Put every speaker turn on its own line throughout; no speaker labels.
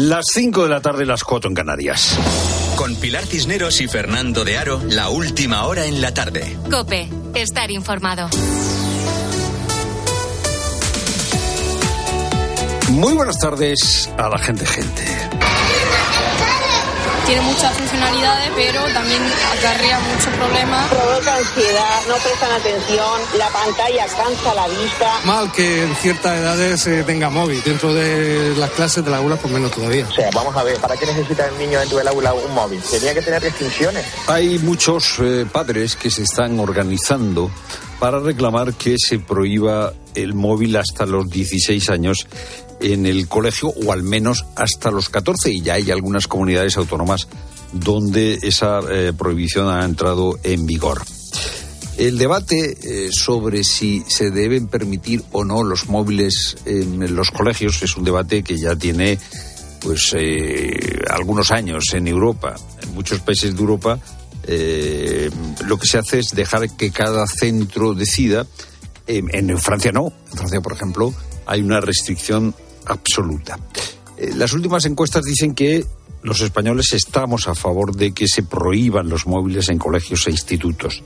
Las 5 de la tarde, las 4 en Canarias.
Con Pilar Cisneros y Fernando de Aro, la última hora en la tarde.
Cope, estar informado.
Muy buenas tardes a la gente, gente
tiene muchas funcionalidades, pero también acarrea muchos problemas.
Provoca ansiedad, no prestan atención, la pantalla cansa la vista.
Mal que en ciertas edades se tenga móvil. Dentro de las clases de la aula, pues menos todavía.
O sea, vamos a ver, ¿para qué necesita el niño dentro del aula un móvil? Tenía que tener restricciones.
Hay muchos eh, padres que se están organizando para reclamar que se prohíba el móvil hasta los 16 años en el colegio o al menos hasta los 14 y ya hay algunas comunidades autónomas donde esa eh, prohibición ha entrado en vigor. El debate eh, sobre si se deben permitir o no los móviles en los colegios es un debate que ya tiene pues eh, algunos años en Europa. En muchos países de Europa lo que se hace es dejar que cada centro decida. en Francia no. En Francia, por ejemplo, hay una restricción absoluta. Eh, las últimas encuestas dicen que los españoles estamos a favor de que se prohíban los móviles en colegios e institutos.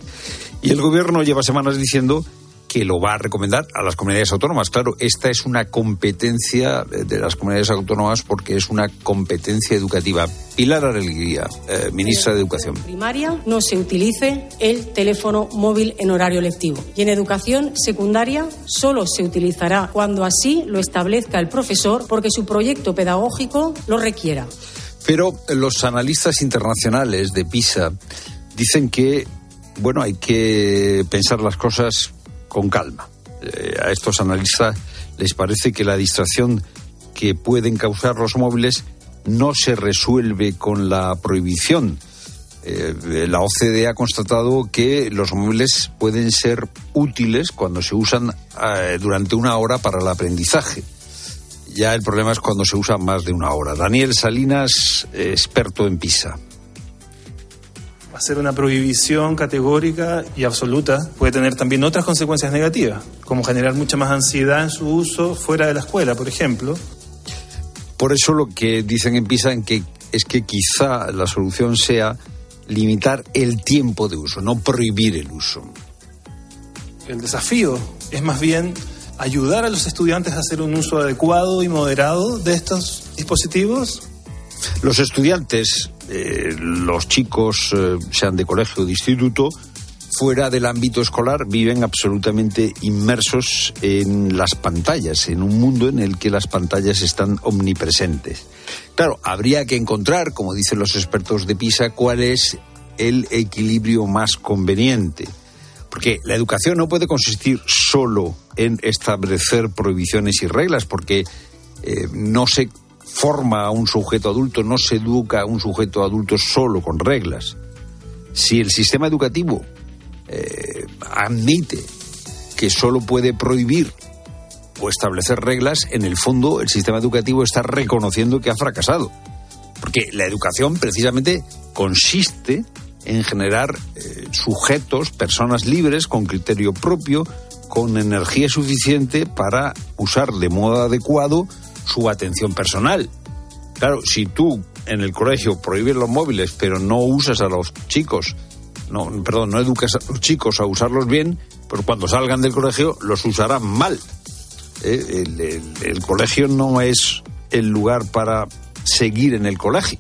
Y el gobierno lleva semanas diciendo que lo va a recomendar a las comunidades autónomas. Claro, esta es una competencia de las comunidades autónomas porque es una competencia educativa. Pilar Alegría, eh, ministra de Educación.
En primaria no se utilice el teléfono móvil en horario lectivo. Y en educación secundaria solo se utilizará cuando así lo establezca el profesor porque su proyecto pedagógico lo requiera.
Pero los analistas internacionales de PISA dicen que, bueno, hay que pensar las cosas con calma. Eh, a estos analistas les parece que la distracción que pueden causar los móviles no se resuelve con la prohibición. Eh, la OCDE ha constatado que los móviles pueden ser útiles cuando se usan eh, durante una hora para el aprendizaje. Ya el problema es cuando se usa más de una hora. Daniel Salinas, experto en PISA
hacer una prohibición categórica y absoluta puede tener también otras consecuencias negativas, como generar mucha más ansiedad en su uso fuera de la escuela, por ejemplo.
Por eso lo que dicen en PISA que, es que quizá la solución sea limitar el tiempo de uso, no prohibir el uso.
El desafío es más bien ayudar a los estudiantes a hacer un uso adecuado y moderado de estos dispositivos.
Los estudiantes eh, los chicos, eh, sean de colegio o de instituto, fuera del ámbito escolar viven absolutamente inmersos en las pantallas, en un mundo en el que las pantallas están omnipresentes. Claro, habría que encontrar, como dicen los expertos de PISA, cuál es el equilibrio más conveniente. Porque la educación no puede consistir solo en establecer prohibiciones y reglas, porque eh, no se forma a un sujeto adulto, no se educa a un sujeto adulto solo con reglas. Si el sistema educativo eh, admite que solo puede prohibir o establecer reglas, en el fondo el sistema educativo está reconociendo que ha fracasado. Porque la educación precisamente consiste en generar eh, sujetos, personas libres, con criterio propio, con energía suficiente para usar de modo adecuado su atención personal. Claro, si tú en el colegio prohíbes los móviles, pero no usas a los chicos, no, perdón, no educas a los chicos a usarlos bien, pues cuando salgan del colegio los usarán mal. Eh, el, colegio no es el lugar para seguir en el colegio.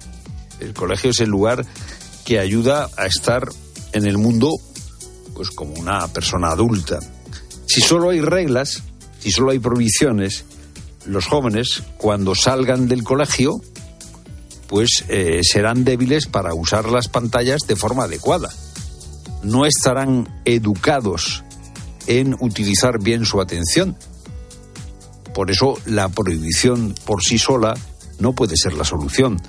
El colegio es el lugar que ayuda a estar en el mundo pues como una persona adulta. Si solo hay reglas, si solo hay prohibiciones, los jóvenes, cuando salgan del colegio, pues eh, serán débiles para usar las pantallas de forma adecuada. No estarán educados en utilizar bien su atención. Por eso la prohibición por sí sola no puede ser la solución.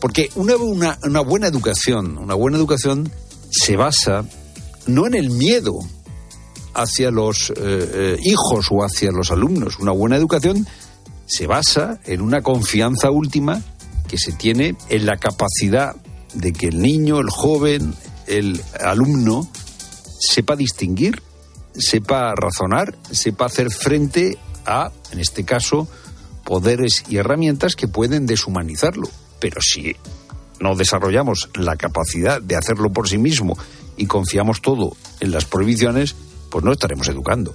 Porque una, una, buena educación, una buena educación se basa no en el miedo, hacia los eh, eh, hijos o hacia los alumnos. Una buena educación se basa en una confianza última que se tiene en la capacidad de que el niño, el joven, el alumno sepa distinguir, sepa razonar, sepa hacer frente a, en este caso, poderes y herramientas que pueden deshumanizarlo. Pero si no desarrollamos la capacidad de hacerlo por sí mismo y confiamos todo en las prohibiciones, pues no estaremos educando.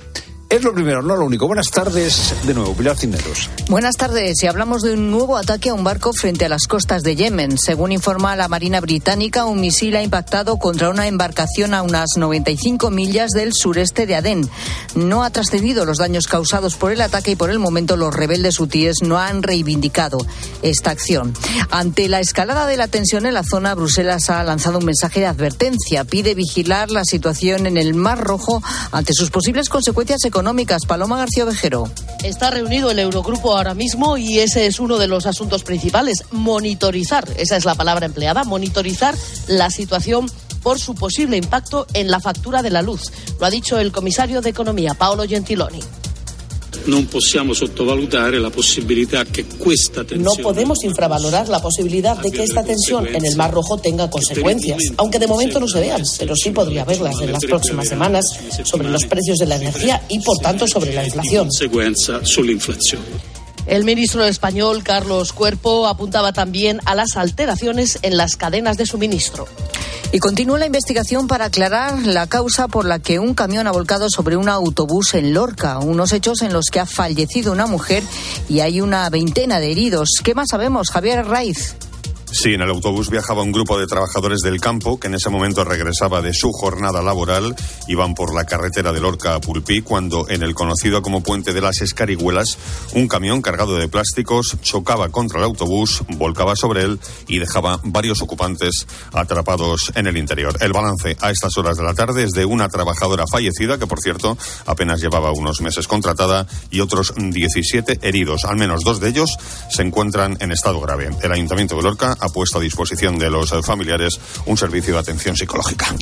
Es lo primero, no lo único. Buenas tardes de nuevo, Pilar Cineros.
Buenas tardes. Y hablamos de un nuevo ataque a un barco frente a las costas de Yemen. Según informa la Marina Británica, un misil ha impactado contra una embarcación a unas 95 millas del sureste de Adén. No ha trascendido los daños causados por el ataque y por el momento los rebeldes hutíes no han reivindicado esta acción. Ante la escalada de la tensión en la zona, Bruselas ha lanzado un mensaje de advertencia. Pide vigilar la situación en el Mar Rojo ante sus posibles consecuencias económicas económicas. Paloma García Vejero.
Está reunido el Eurogrupo ahora mismo y ese es uno de los asuntos principales, monitorizar, esa es la palabra empleada, monitorizar la situación por su posible impacto en la factura de la luz. Lo ha dicho el comisario de Economía, Paolo Gentiloni.
No
podemos infravalorar la posibilidad de que esta tensión en el Mar Rojo tenga consecuencias, aunque de momento no se vean, pero sí podría haberlas en las próximas semanas sobre los precios de la energía y, por tanto, sobre la inflación. El ministro español, Carlos Cuerpo, apuntaba también a las alteraciones en las cadenas de suministro.
Y continúa la investigación para aclarar la causa por la que un camión ha volcado sobre un autobús en Lorca. Unos hechos en los que ha fallecido una mujer y hay una veintena de heridos. ¿Qué más sabemos, Javier Raiz?
Sí, en el autobús viajaba un grupo de trabajadores del campo que en ese momento regresaba de su jornada laboral. Iban por la carretera de Lorca a Pulpí cuando en el conocido como Puente de las Escarihuelas un camión cargado de plásticos chocaba contra el autobús, volcaba sobre él y dejaba varios ocupantes atrapados en el interior. El balance a estas horas de la tarde es de una trabajadora fallecida que por cierto apenas llevaba unos meses contratada y otros 17 heridos. Al menos dos de ellos se encuentran en estado grave. El Ayuntamiento de Lorca ha puesto a disposición de los familiares un servicio de atención psicológica.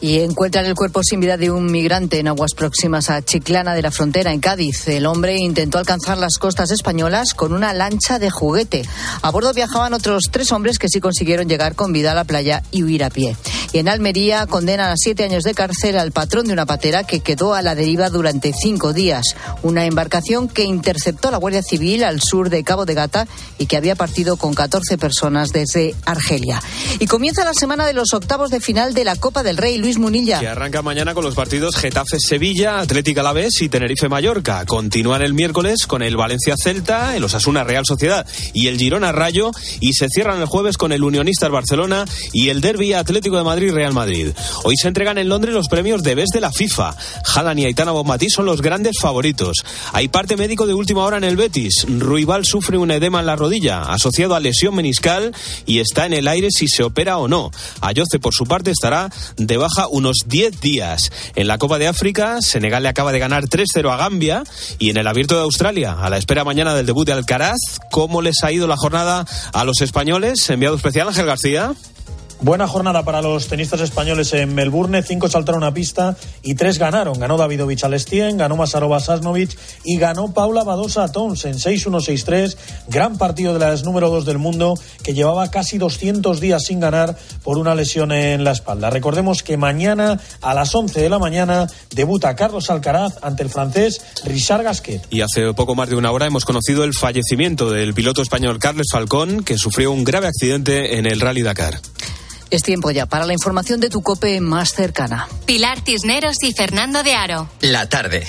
Y encuentran el cuerpo sin vida de un migrante en aguas próximas a Chiclana de la Frontera, en Cádiz. El hombre intentó alcanzar las costas españolas con una lancha de juguete. A bordo viajaban otros tres hombres que sí consiguieron llegar con vida a la playa y huir a pie. Y en Almería condenan a siete años de cárcel al patrón de una patera que quedó a la deriva durante cinco días. Una embarcación que interceptó la Guardia Civil al sur de Cabo de Gata y que había partido con 14 personas desde Argelia. Y comienza la semana de los octavos de final de la Copa del Rey. Luis Munilla.
Que arranca mañana con los partidos Getafe-Sevilla, Atlético Alavés y Tenerife-Mallorca. Continúan el miércoles con el Valencia-Celta, el Osasuna-Real Sociedad y el Girona-Rayo. Y se cierran el jueves con el Unionistas-Barcelona y el Derby Atlético de Madrid-Real Madrid. Hoy se entregan en Londres los premios de BES de la FIFA. Jalan y Aitana Bonmatí son los grandes favoritos. Hay parte médico de última hora en el Betis. Ruibal sufre un edema en la rodilla, asociado a lesión meniscal y está en el aire si se opera o no. Ayoce, por su parte, estará de baja unos 10 días. En la Copa de África, Senegal le acaba de ganar 3-0 a Gambia y en el Abierto de Australia, a la espera mañana del debut de Alcaraz, ¿cómo les ha ido la jornada a los españoles? Enviado especial Ángel García.
Buena jornada para los tenistas españoles en Melbourne. Cinco saltaron a pista y tres ganaron. Ganó Davidovich Alestien, ganó Masarova Sasnovic y ganó Paula Badosa Tons en 6-1-6-3. Gran partido de las número dos del mundo que llevaba casi 200 días sin ganar por una lesión en la espalda. Recordemos que mañana a las 11 de la mañana debuta Carlos Alcaraz ante el francés Richard Gasquet.
Y hace poco más de una hora hemos conocido el fallecimiento del piloto español Carles Falcón que sufrió un grave accidente en el Rally Dakar.
Es tiempo ya para la información de tu cope más cercana.
Pilar Cisneros y Fernando de Aro.
La tarde.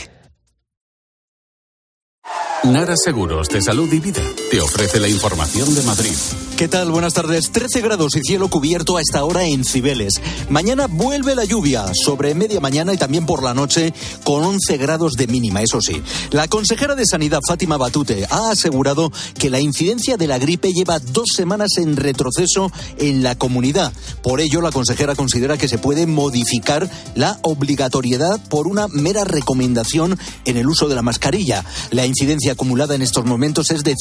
Nara Seguros de Salud y Vida te ofrece la información de Madrid.
¿Qué tal? Buenas tardes. 13 grados y cielo cubierto a esta hora en Cibeles. Mañana vuelve la lluvia sobre media mañana y también por la noche con 11 grados de mínima, eso sí. La consejera de Sanidad, Fátima Batute, ha asegurado que la incidencia de la gripe lleva dos semanas en retroceso en la comunidad. Por ello, la consejera considera que se puede modificar la obligatoriedad por una mera recomendación en el uso de la mascarilla. La incidencia acumulada en estos momentos es de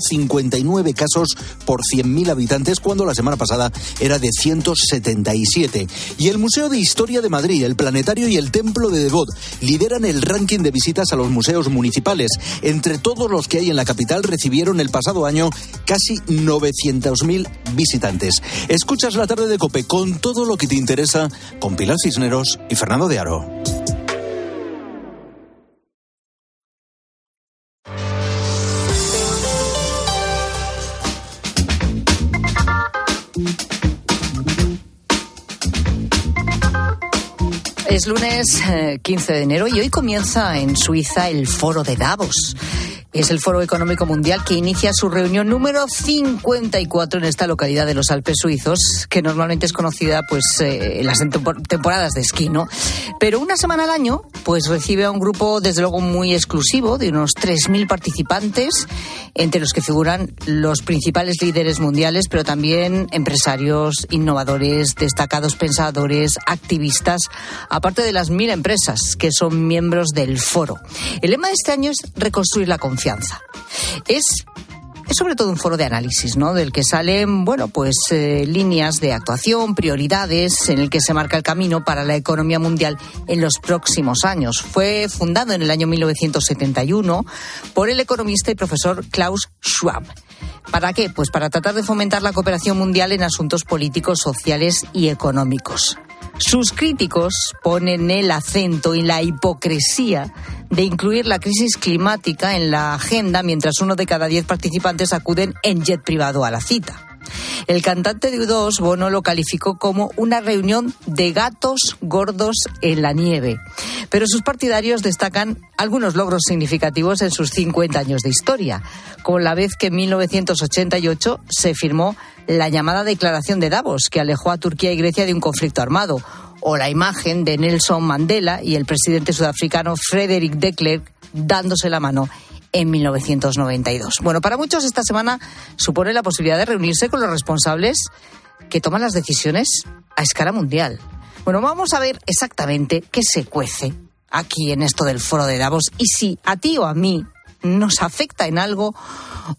159 casos por 100.000 habitantes, cuando la semana pasada era de 177. Y el Museo de Historia de Madrid, el Planetario y el Templo de Devot lideran el ranking de visitas a los museos municipales. Entre todos los que hay en la capital recibieron el pasado año casi 900.000 visitantes. Escuchas la tarde de Cope con todo lo que te interesa con Pilar Cisneros y Fernando de Aro.
Es lunes 15 de enero y hoy comienza en Suiza el foro de Davos. Es el Foro Económico Mundial que inicia su reunión número 54 en esta localidad de los Alpes suizos, que normalmente es conocida pues eh, en las temporadas de esquí, ¿no? Pero una semana al año pues recibe a un grupo desde luego muy exclusivo de unos 3.000 participantes, entre los que figuran los principales líderes mundiales, pero también empresarios, innovadores, destacados pensadores, activistas, aparte de las mil empresas que son miembros del foro. El lema de este año es reconstruir la confianza es es sobre todo un foro de análisis, ¿no? Del que salen, bueno, pues eh, líneas de actuación, prioridades, en el que se marca el camino para la economía mundial en los próximos años. Fue fundado en el año 1971 por el economista y profesor Klaus Schwab. ¿Para qué? Pues para tratar de fomentar la cooperación mundial en asuntos políticos, sociales y económicos. Sus críticos ponen el acento en la hipocresía de incluir la crisis climática en la agenda mientras uno de cada diez participantes acuden en jet privado a la cita. El cantante de U2, Bono, lo calificó como una reunión de gatos gordos en la nieve. Pero sus partidarios destacan algunos logros significativos en sus 50 años de historia, como la vez que en 1988 se firmó la llamada Declaración de Davos, que alejó a Turquía y Grecia de un conflicto armado, o la imagen de Nelson Mandela y el presidente sudafricano Frederick de Klerk dándose la mano en 1992. Bueno, para muchos esta semana supone la posibilidad de reunirse con los responsables que toman las decisiones a escala mundial. Bueno, vamos a ver exactamente qué se cuece aquí en esto del foro de Davos y si a ti o a mí nos afecta en algo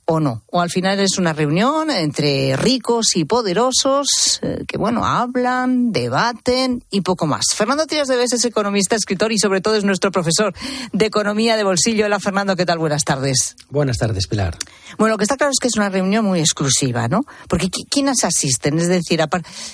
o no. O al final es una reunión entre ricos y poderosos eh, que, bueno, hablan, debaten y poco más. Fernando Tías de es economista, escritor y sobre todo es nuestro profesor de economía de bolsillo. Hola, Fernando, ¿qué tal? Buenas tardes.
Buenas tardes, Pilar.
Bueno, lo que está claro es que es una reunión muy exclusiva, ¿no? Porque ¿quiénes asisten? Es decir, eh,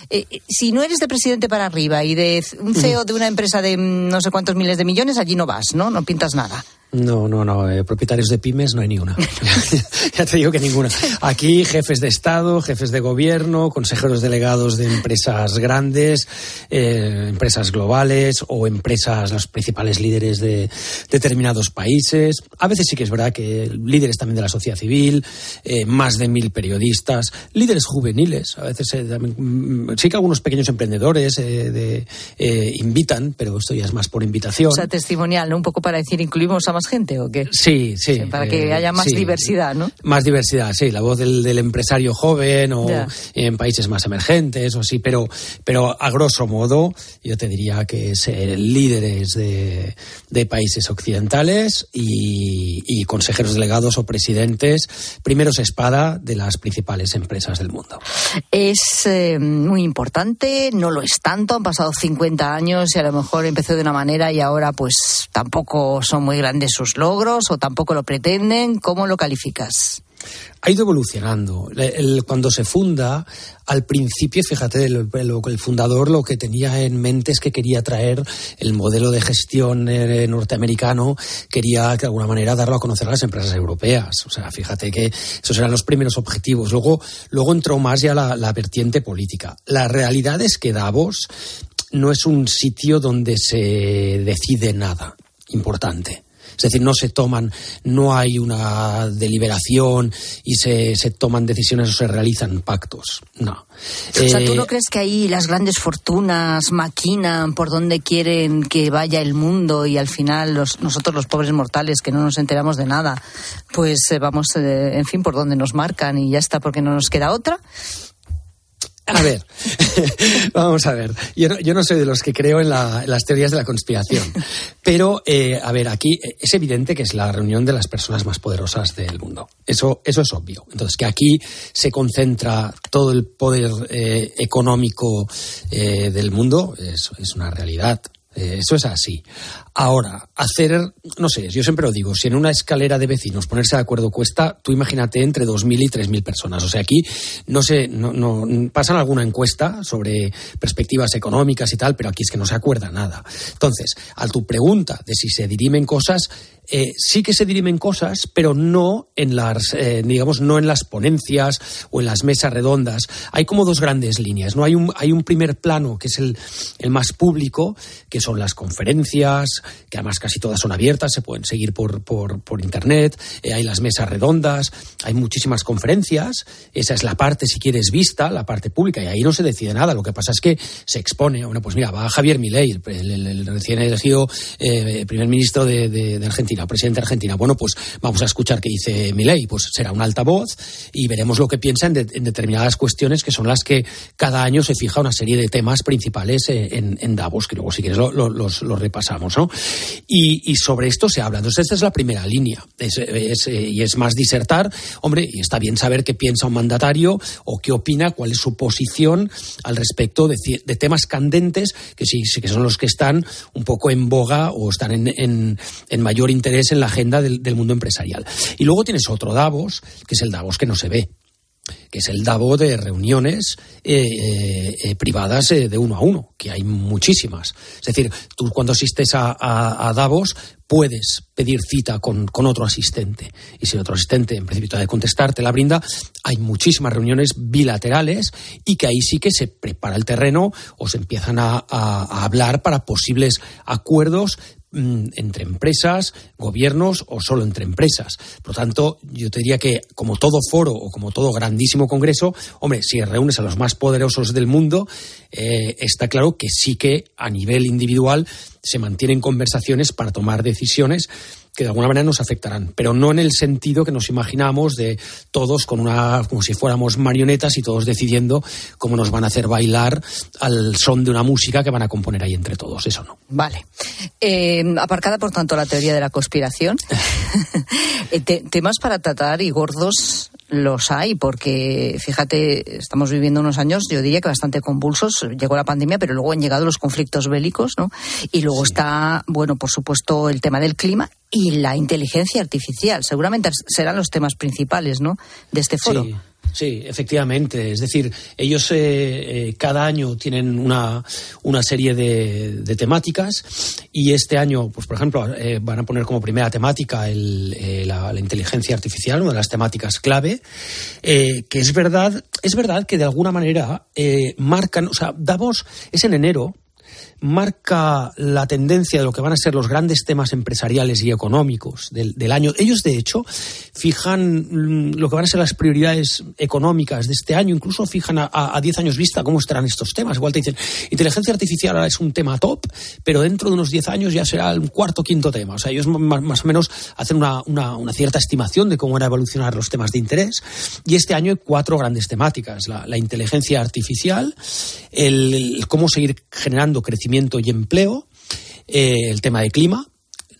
eh, si no eres de presidente para arriba y de un CEO de una empresa de mm, no sé cuántos miles de millones, allí no vas, ¿no? No pintas nada.
No, no, no. Eh, propietarios de pymes no hay ni una. ya te digo que ninguna. Aquí jefes de Estado, jefes de gobierno, consejeros delegados de empresas grandes, eh, empresas globales o empresas, los principales líderes de determinados países. A veces sí que es verdad que líderes también de la sociedad civil, eh, más de mil periodistas, líderes juveniles. A veces mm, sí que algunos pequeños emprendedores de, invitan, pero esto ya es más por invitación.
O sea, testimonial, ¿no? Un poco para decir, incluimos a más gente o qué?
Sí, sí.
para que eh, haya más diversidad, ¿no?
Más diversidad, sí. La voz del, empresario joven o en países más emergentes o sí, pero, pero a grosso modo yo te diría que es líderes de, de, países occidentales y, y, consejeros delegados o presidentes, primeros espada de las principales empresas del mundo.
Es eh, muy importante, no lo es tanto, han pasado 50 años y a lo mejor empezó de una manera y ahora pues tampoco son muy grandes sus logros o tampoco lo pretenden? ¿Cómo lo calificas?
ha ido evolucionando. cuando se funda, al principio, fíjate, el, fundador lo que tenía en mente es que quería traer el modelo de gestión eh, norteamericano, quería de alguna manera darlo a conocer a las empresas europeas. O sea, fíjate que esos eran los primeros objetivos. Luego, luego entró más ya la vertiente política. La realidad es que Davos no es un sitio donde se decide nada importante. Es decir, no se toman, no hay una deliberación y se, se toman decisiones o se realizan pactos. No.
O sea, ¿tú no eh, crees que ahí las grandes fortunas maquinan por donde quieren que vaya el mundo y al final los, nosotros los pobres mortales que no nos enteramos de nada, pues eh, vamos, eh, en fin, por donde nos marcan y ya está, porque no nos queda otra?
A ver, vamos a ver. Yo no, soy de los que creo en, las teorías de la conspiración, pero, eh, a ver, aquí es evidente que es la reunión de las personas más poderosas del mundo. Eso, eso es obvio. Entonces, que aquí se concentra todo el poder eh, económico eh, del mundo es una realidad. Eh, eso es así. Ahora, hacer, no sé, yo siempre lo digo, si en una escalera de vecinos ponerse de acuerdo cuesta, tú imagínate entre 2.000 y 3.000 personas. O sea, aquí no sé, no, no, pasan alguna encuesta sobre perspectivas económicas y tal, pero aquí es que no se acuerda nada. Entonces, a tu pregunta de si se dirimen cosas, eh, sí que se dirimen cosas, pero no en las, eh, digamos, no en las ponencias o en las mesas redondas. Hay como dos grandes líneas, ¿no? Hay un, hay un primer plano que es el, el más público, que son las conferencias, que además casi todas son abiertas, se pueden seguir por, por, por internet, eh, hay las mesas redondas, hay muchísimas conferencias, esa es la parte, si quieres, vista, la parte pública, y ahí no se decide nada, lo que pasa es que se expone, bueno, pues mira, va Javier Milei, el, recién elegido primer ministro de Argentina, presidente de Argentina. Bueno, pues vamos a escuchar qué dice Milei, pues será un altavoz y veremos lo que piensa en, de, en, determinadas cuestiones que son las que cada año se fija una serie de temas principales en, en Davos, que luego si quieres lo, lo, los, los, repasamos, ¿no? Y, y, sobre esto se habla. Entonces esta es la primera línea es, es, y es más disertar, hombre, y está bien saber qué piensa un mandatario o qué opina, cuál es su posición al respecto de, de temas candentes que sí, que son los que están un poco en boga o están en, en mayor interés en la agenda del, mundo empresarial. Y luego tienes otro Davos, que es el Davos que no se ve que es el Davos de reuniones eh, eh, privadas eh, de uno a uno, que hay muchísimas. Es decir, tú cuando asistes a, a, Davos puedes pedir cita con, otro asistente. Y si el otro asistente, en principio, de contestar, te la brinda, hay muchísimas reuniones bilaterales y que ahí sí que se prepara el terreno o se empiezan a hablar para posibles acuerdos entre empresas, gobiernos o solo entre empresas. Por lo tanto, yo te diría que como todo foro o como todo grandísimo congreso, hombre, si reúnes a los más poderosos del mundo, eh, está claro que sí que a nivel individual se mantienen conversaciones para tomar decisiones que de alguna manera nos afectarán, pero no en el sentido que nos imaginamos de todos con una como si fuéramos marionetas y todos decidiendo cómo nos van a hacer bailar al son de una música que van a componer ahí entre todos, eso no.
Vale. Eh, aparcada por tanto la teoría de la conspiración, Te temas para tratar y gordos los hay, porque fíjate, estamos viviendo unos años, yo diría que bastante convulsos. Llegó la pandemia, pero luego han llegado los conflictos bélicos, ¿no? Y luego sí. está, bueno, por supuesto, el tema del clima y la inteligencia artificial. Seguramente serán los temas principales, ¿no? De este foro.
Sí. Sí, efectivamente. Es decir, ellos eh, eh, cada año tienen una, una serie de, de, temáticas y este año, pues por ejemplo, eh, van a poner como primera temática el, eh, la, la, inteligencia artificial, una de las temáticas clave, que es verdad, es verdad que de alguna manera marcan, o sea, Davos es en enero, marca la tendencia de lo que van a ser los grandes temas empresariales y económicos del, del, año. Ellos, de hecho, fijan lo que van a ser las prioridades económicas de este año, incluso fijan a 10 años vista cómo estarán estos temas. Igual te dicen, inteligencia artificial ahora es un tema top, pero dentro de unos 10 años ya será un cuarto quinto tema. O sea, ellos más, más o menos hacen una, una, una, cierta estimación de cómo van a evolucionar los temas de interés. Y este año hay cuatro grandes temáticas. La, la inteligencia artificial, el, el cómo seguir generando crecimiento y empleo, eh, el tema de clima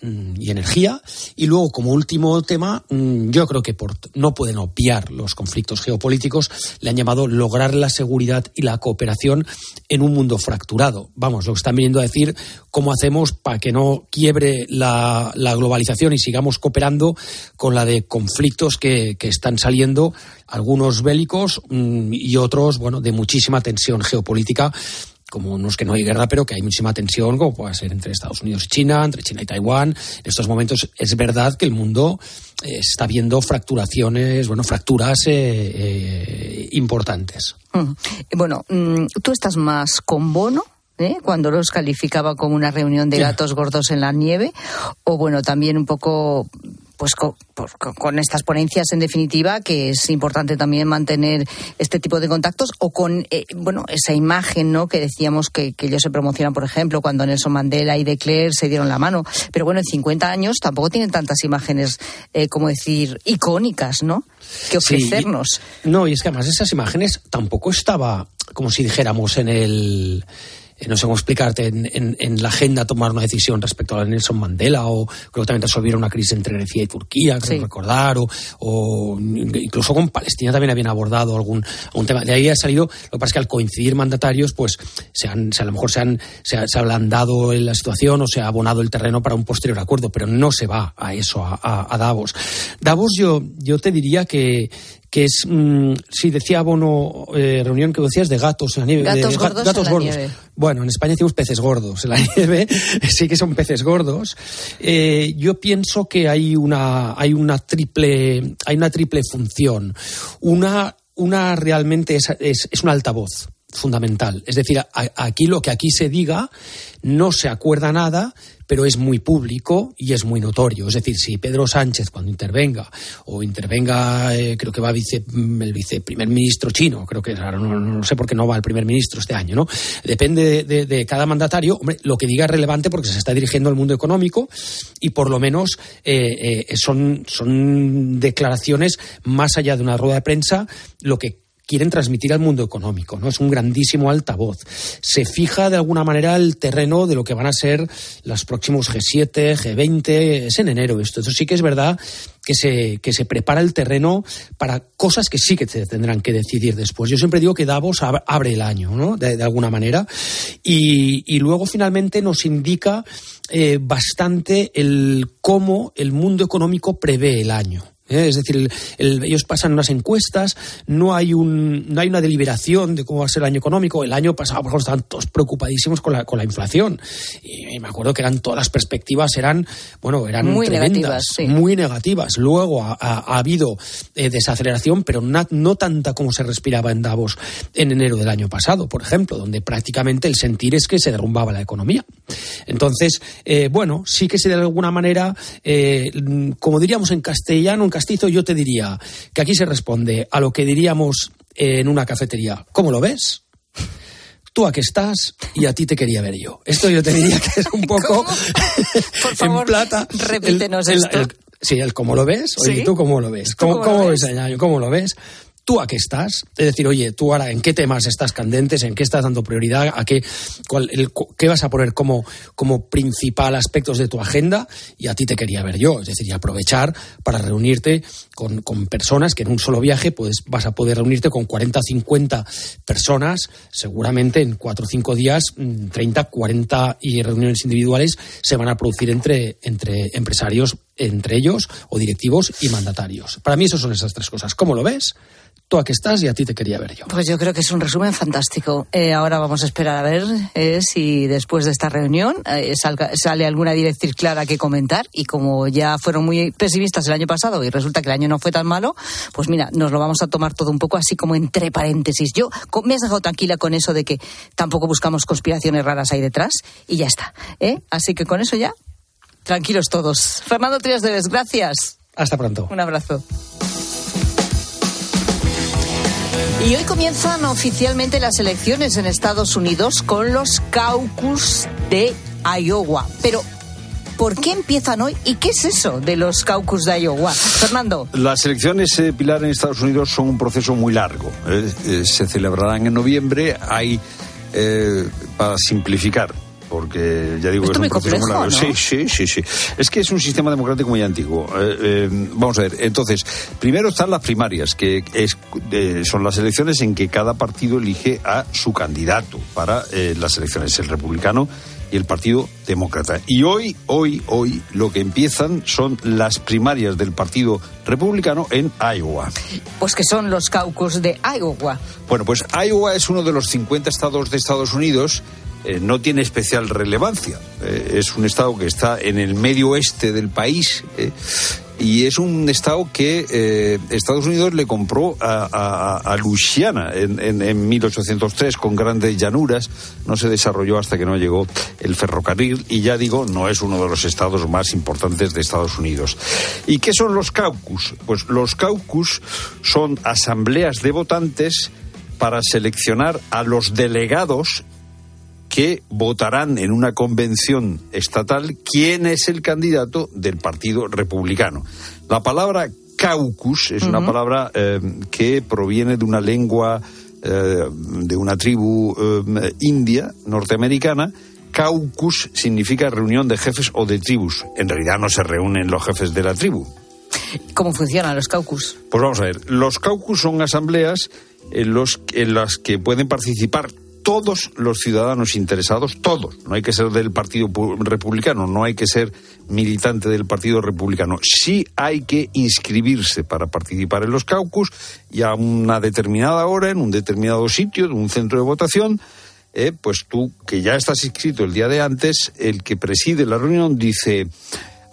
mm, y energía. Y luego, como último tema, mm, yo creo que por, no pueden obviar los conflictos geopolíticos, le han llamado lograr la seguridad y la cooperación en un mundo fracturado. Vamos, lo que están viniendo a decir, cómo hacemos para que no quiebre la, la globalización y sigamos cooperando con la de conflictos que, que están saliendo, algunos bélicos mmm, y otros, bueno, de muchísima tensión geopolítica como no es que no hay guerra, pero que hay muchísima tensión, como puede ser entre Estados Unidos y China, entre China y Taiwán. En estos momentos es verdad que el mundo eh, está viendo fracturaciones, bueno, fracturas eh, eh, importantes.
Mm. Bueno, mm, tú estás más con Bono. ¿Eh? cuando los calificaba como una reunión de gatos gordos en la nieve, o bueno, también un poco pues con, por, con, estas ponencias en definitiva que es importante también mantener este tipo de contactos o con eh, bueno esa imagen no que decíamos que, que, ellos se promocionan por ejemplo cuando Nelson Mandela y De Klerk se dieron la mano. Pero bueno en 50 años tampoco tienen tantas imágenes eh, como decir icónicas no que ofrecernos
sí, y, no y es que además esas imágenes tampoco estaba como si dijéramos en el no sé cómo explicarte, en, en, en, la agenda tomar una decisión respecto a Nelson Mandela o creo que también resolvieron una crisis entre Grecia y Turquía, creo sí. recordar, o, o, incluso con Palestina también habían abordado algún, algún tema. De ahí ha salido, lo que pasa es que al coincidir mandatarios, pues se han, se, a lo mejor se han se ha, se ha ablandado en la situación o se ha abonado el terreno para un posterior acuerdo, pero no se va a eso, a, a, a Davos. Davos yo, yo te diría que, que es, mm, sí, decía Bono, eh, reunión que decías de gatos en la nieve.
Gatos
de,
gordos
gatos
en la
gordos.
nieve.
Bueno, en España decimos peces gordos. En la nieve sí que son peces gordos. Eh, yo pienso que hay una, hay una triple, hay una triple función. Una, una realmente es, es, es un altavoz fundamental. Es decir, a- aquí lo que aquí se diga no se acuerda nada, pero es muy público y es muy notorio. Es decir, si Pedro Sánchez cuando intervenga, o intervenga, eh, creo que va vice, mm, el viceprimer ministro chino, creo que no, sé por qué no va el primer ministro este año, ¿no? Depende de, de- de cada mandatario, hombre, lo que diga es relevante porque se está dirigiendo al mundo económico y por lo menos eh, eh, son, son declaraciones más allá de una rueda de prensa, lo que quieren transmitir al mundo económico, ¿no? Es un grandísimo altavoz. Se fija de alguna manera el terreno de lo que van a ser los próximos G7, G20, es en enero esto. Entonces sí que es verdad que se, que se prepara el terreno para cosas que sí que se tendrán que decidir después. Yo siempre digo que Davos ab- abre el año, ¿no? De, alguna manera. Y, y luego finalmente nos indica eh, bastante el cómo el mundo económico prevé el año. ¿Eh? Es decir, el- el- ellos pasan unas encuestas, no hay, un, no hay una deliberación de cómo va a ser el año económico. El año pasado, por ejemplo, estaban todos preocupadísimos con la, con la inflación. Y, me acuerdo que eran todas las perspectivas, eran, bueno, eran
Muy
tremendas,
negativas, sí.
muy negativas. Luego ha, ha- ha habido eh, desaceleración, pero na- no tanta como se respiraba en Davos en enero del año pasado, por ejemplo, donde prácticamente el sentir es que se derrumbaba la economía. Entonces, eh, bueno, sí que se de alguna manera, eh, como diríamos en castellano, en castizo, yo te diría que aquí se responde a lo que diríamos en una cafetería. ¿Cómo lo ves? Tú a qué estás y a ti te quería ver yo. Esto yo te diría que es un poco
Por favor,
en plata.
repítenos
el- el-
esto.
el- sí, el cómo lo ves. Oye,
Sí.
¿tú cómo lo ves?
¿Tú
¿Cómo,
cómo
cómo
lo
ves
ves?
¿Cómo lo ves? ¿Tú a qué estás? Es decir, oye, tú ahora en qué temas estás candentes, en qué estás dando prioridad, a qué, el- qué vas a poner como, como principal aspectos de tu agenda y a ti te quería ver yo. Es decir, y aprovechar para reunirte con, con personas que en un solo viaje pues, vas a poder reunirte con 40 o 50 personas, seguramente en 4 o 5 días, mm, 30, 40 y reuniones individuales se van a producir entre, entre empresarios, entre ellos, o directivos y mandatarios. Para mí, esas son esas tres cosas. ¿Cómo lo ves? Tú a qué estás y a ti te quería ver yo.
Pues yo creo que es un resumen fantástico. Eh, ahora vamos a esperar a ver eh, si después de esta reunión eh, salga- sale alguna directriz clara que comentar y como ya fueron muy pesimistas el año pasado y resulta que el año no fue tan malo, pues mira, nos lo vamos a tomar todo un poco así como entre paréntesis. Yo co- me has dejado tranquila con eso de que tampoco buscamos conspiraciones raras ahí detrás y ya está. Así que con eso ya, tranquilos todos. Fernando Trías Deves, gracias.
Hasta pronto.
Un abrazo. Y hoy comienzan oficialmente las elecciones en Estados Unidos con los caucus de Iowa. Pero, ¿por qué empiezan hoy? ¿Y qué es eso de los caucus de Iowa? Fernando.
Las elecciones, eh, Pilar, en Estados Unidos son un proceso muy largo. eh, eh, se celebrarán en noviembre. Hay, eh, para simplificar, porque ya digo
Esto
que es
muy complejo. ¿no?
Sí, sí, sí, sí. Es que es un sistema democrático muy antiguo. Eh, eh, vamos a ver, entonces, primero están las primarias, que es, eh, son las elecciones en que cada partido elige a su candidato para las elecciones, el republicano y el Partido Demócrata. Y hoy, hoy, hoy, lo que empiezan son las primarias del Partido Republicano en Iowa.
Pues que son los caucus de Iowa.
Bueno, pues Iowa es uno de los 50 estados de Estados Unidos. Eh, no tiene especial relevancia. Eh, es un estado que está en el medio oeste del país eh, y es un estado que Estados Unidos le compró a, a- Luisiana en- en 1803 con grandes llanuras. No se desarrolló hasta que no llegó el ferrocarril y ya digo, no es uno de los estados más importantes de Estados Unidos. ¿Y qué son los caucus? Pues los caucus son asambleas de votantes para seleccionar a los delegados que votarán en una convención estatal quién es el candidato del Partido Republicano. La palabra caucus es una palabra eh, que proviene de una lengua eh, de una tribu eh, india norteamericana. Caucus significa reunión de jefes o de tribus. En realidad no se reúnen los jefes de la tribu.
¿Cómo funcionan los caucus?
Pues vamos a ver, los caucus son asambleas en, los, en las que pueden participar todos los ciudadanos interesados, todos, no hay que ser del Partido Pu- Republicano, no hay que ser militante del Partido Republicano, sí hay que inscribirse para participar en los caucus y a una determinada hora, en un determinado sitio, en un centro de votación, eh, pues tú, que ya estás inscrito el día de antes, el que preside la reunión dice,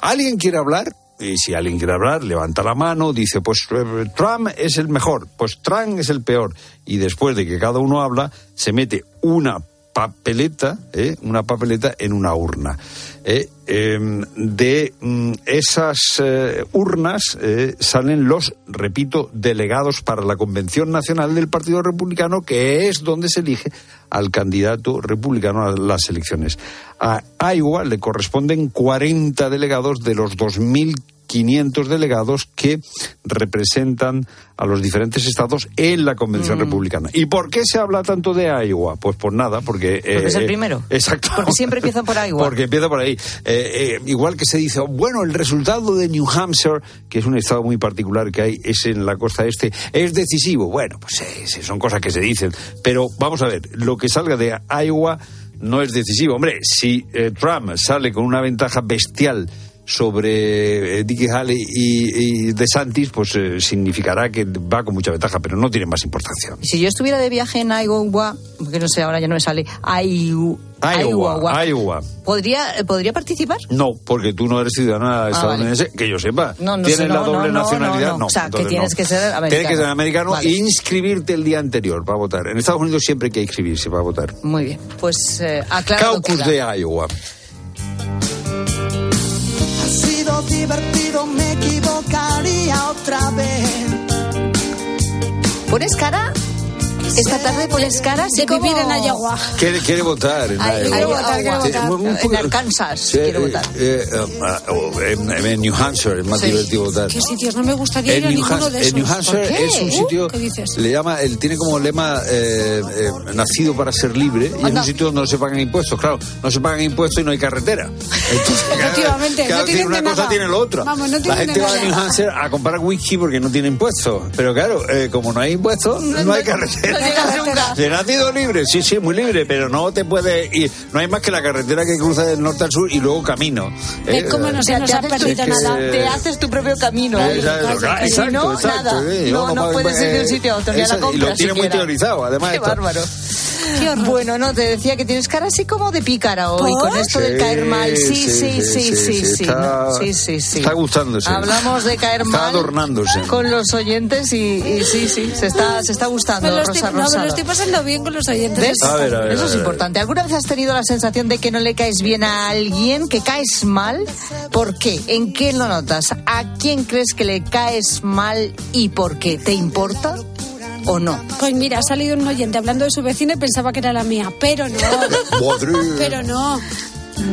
¿alguien quiere hablar? Y si alguien quiere hablar, levanta la mano, dice, pues eh, Trump es el mejor, pues Trump es el peor. Y después de que cada uno habla, se mete una papeleta, ¿eh? una papeleta en una urna. ¿eh? Em, de mm, esas eh, urnas salen los, repito, delegados para la Convención Nacional del Partido Republicano, que es donde se elige al candidato republicano a las elecciones. A Iowa le corresponden 40 delegados de los 2.500 delegados que representan a los diferentes estados en la Convención Republicana. ¿Y por qué se habla tanto de Iowa? Pues por nada, porque...
Porque es el
eh,
primero.
Exacto.
Porque siempre empiezan por Iowa.
Porque empieza por ahí. Eh, eh, igual que se dice, bueno, el resultado de New Hampshire, que es un estado muy particular que hay, es en la costa este, es decisivo. Bueno, pues eh, son cosas que se dicen. Pero vamos a ver, lo que salga de Iowa no es decisivo. Hombre, si eh, Trump sale con una ventaja bestial sobre eh, Nikki Haley y, y DeSantis, pues eh, significará que va con mucha ventaja, pero no tiene más importancia.
Si yo estuviera de viaje en Iowa, que no sé, ahora ya no me sale, Iowa,
Iowa, Iowa.
¿podría, eh, ¿podría participar?
No, porque tú no eres ciudadana
Ah,
estadounidense, que yo sepa.
No, no
¿Tienes
sé,
la
no,
doble
no, no,
nacionalidad?
no. O sea, que tienes que ser americano.
Tienes que ser americano
Vale.
e inscribirte el día anterior para votar. En Estados Unidos siempre hay que inscribirse para votar.
Muy bien, pues eh, aclarado
Caucus de Iowa.
Divertido, me equivocaría otra vez.
¿Pones cara? Esta tarde pones cara así
De
como...
vivir en Iowa.
¿Quiere, quiere votar en
Ay,
Iowa?
quiero votar, quiero
Sí,
votar.
un- un
En Arkansas
Sí,
quiero
eh,
votar.
eh, eh, oh, en, en New Hampshire es más
Sí.
divertido votar.
¿Qué sitios? No me gustaría ir
En
a
New,
ninguno
Hampshire,
de esos.
en New Hampshire
¿Por qué?
es un
Uh,
sitio,
¿Qué dices?
le llama, él tiene como lema eh, eh, nacido para ser libre y es
Anda.
un sitio donde no se pagan impuestos. Claro, no se pagan impuestos y no hay carretera. Entonces,
Efectivamente,
cada
no
vez
tienen
una cosa
nada.
tiene lo otra.
Vamos, no
La gente va a. New Hampshire a comprar whisky porque no tiene impuestos. Pero claro, eh, como no hay impuestos, no, hay carretera.
No llegas nunca.
De nacido libre, sí, sí, muy libre, pero no te puede ir. No hay más que la carretera que cruza del norte al sur y luego camino.
¿Ves
Eh,
cómo no
O
se
sea,
nos
te
ha
haces,
perdido
Es que-
nada?
te haces tu propio camino.
Eh, exacto, claro,
no,
exacto,
nada.
sí,
no, no
pa-
puedes ir de un sitio a otro ni a la compra.
Y lo tiene muy teorizado, además.
Qué
esto.
bárbaro. Bueno, no, te decía que tienes cara así como de pícara hoy,
¿Por?
con esto del
Sí,
caer mal. Sí, sí, sí, sí, sí. sí,
Está,
no, sí, sí, sí.
está gustándose.
Hablamos de caer
Está
mal
adornándose.
con los oyentes y, y sí, sí, se está, se está gustando,
Me lo
Rosa
no, me lo estoy pasando bien con los oyentes.
¿Ves?
A ver, a ver,
Eso
a
es
ver.
importante. ¿Alguna vez has tenido la sensación de que no le caes bien a alguien, que caes mal? ¿Por qué? ¿En qué lo notas? ¿A quién crees que le caes mal y por qué? ¿Te importa o no?
Pues mira, ha salido un oyente hablando de su vecina y pensaba que era la mía, pero no. Pero no.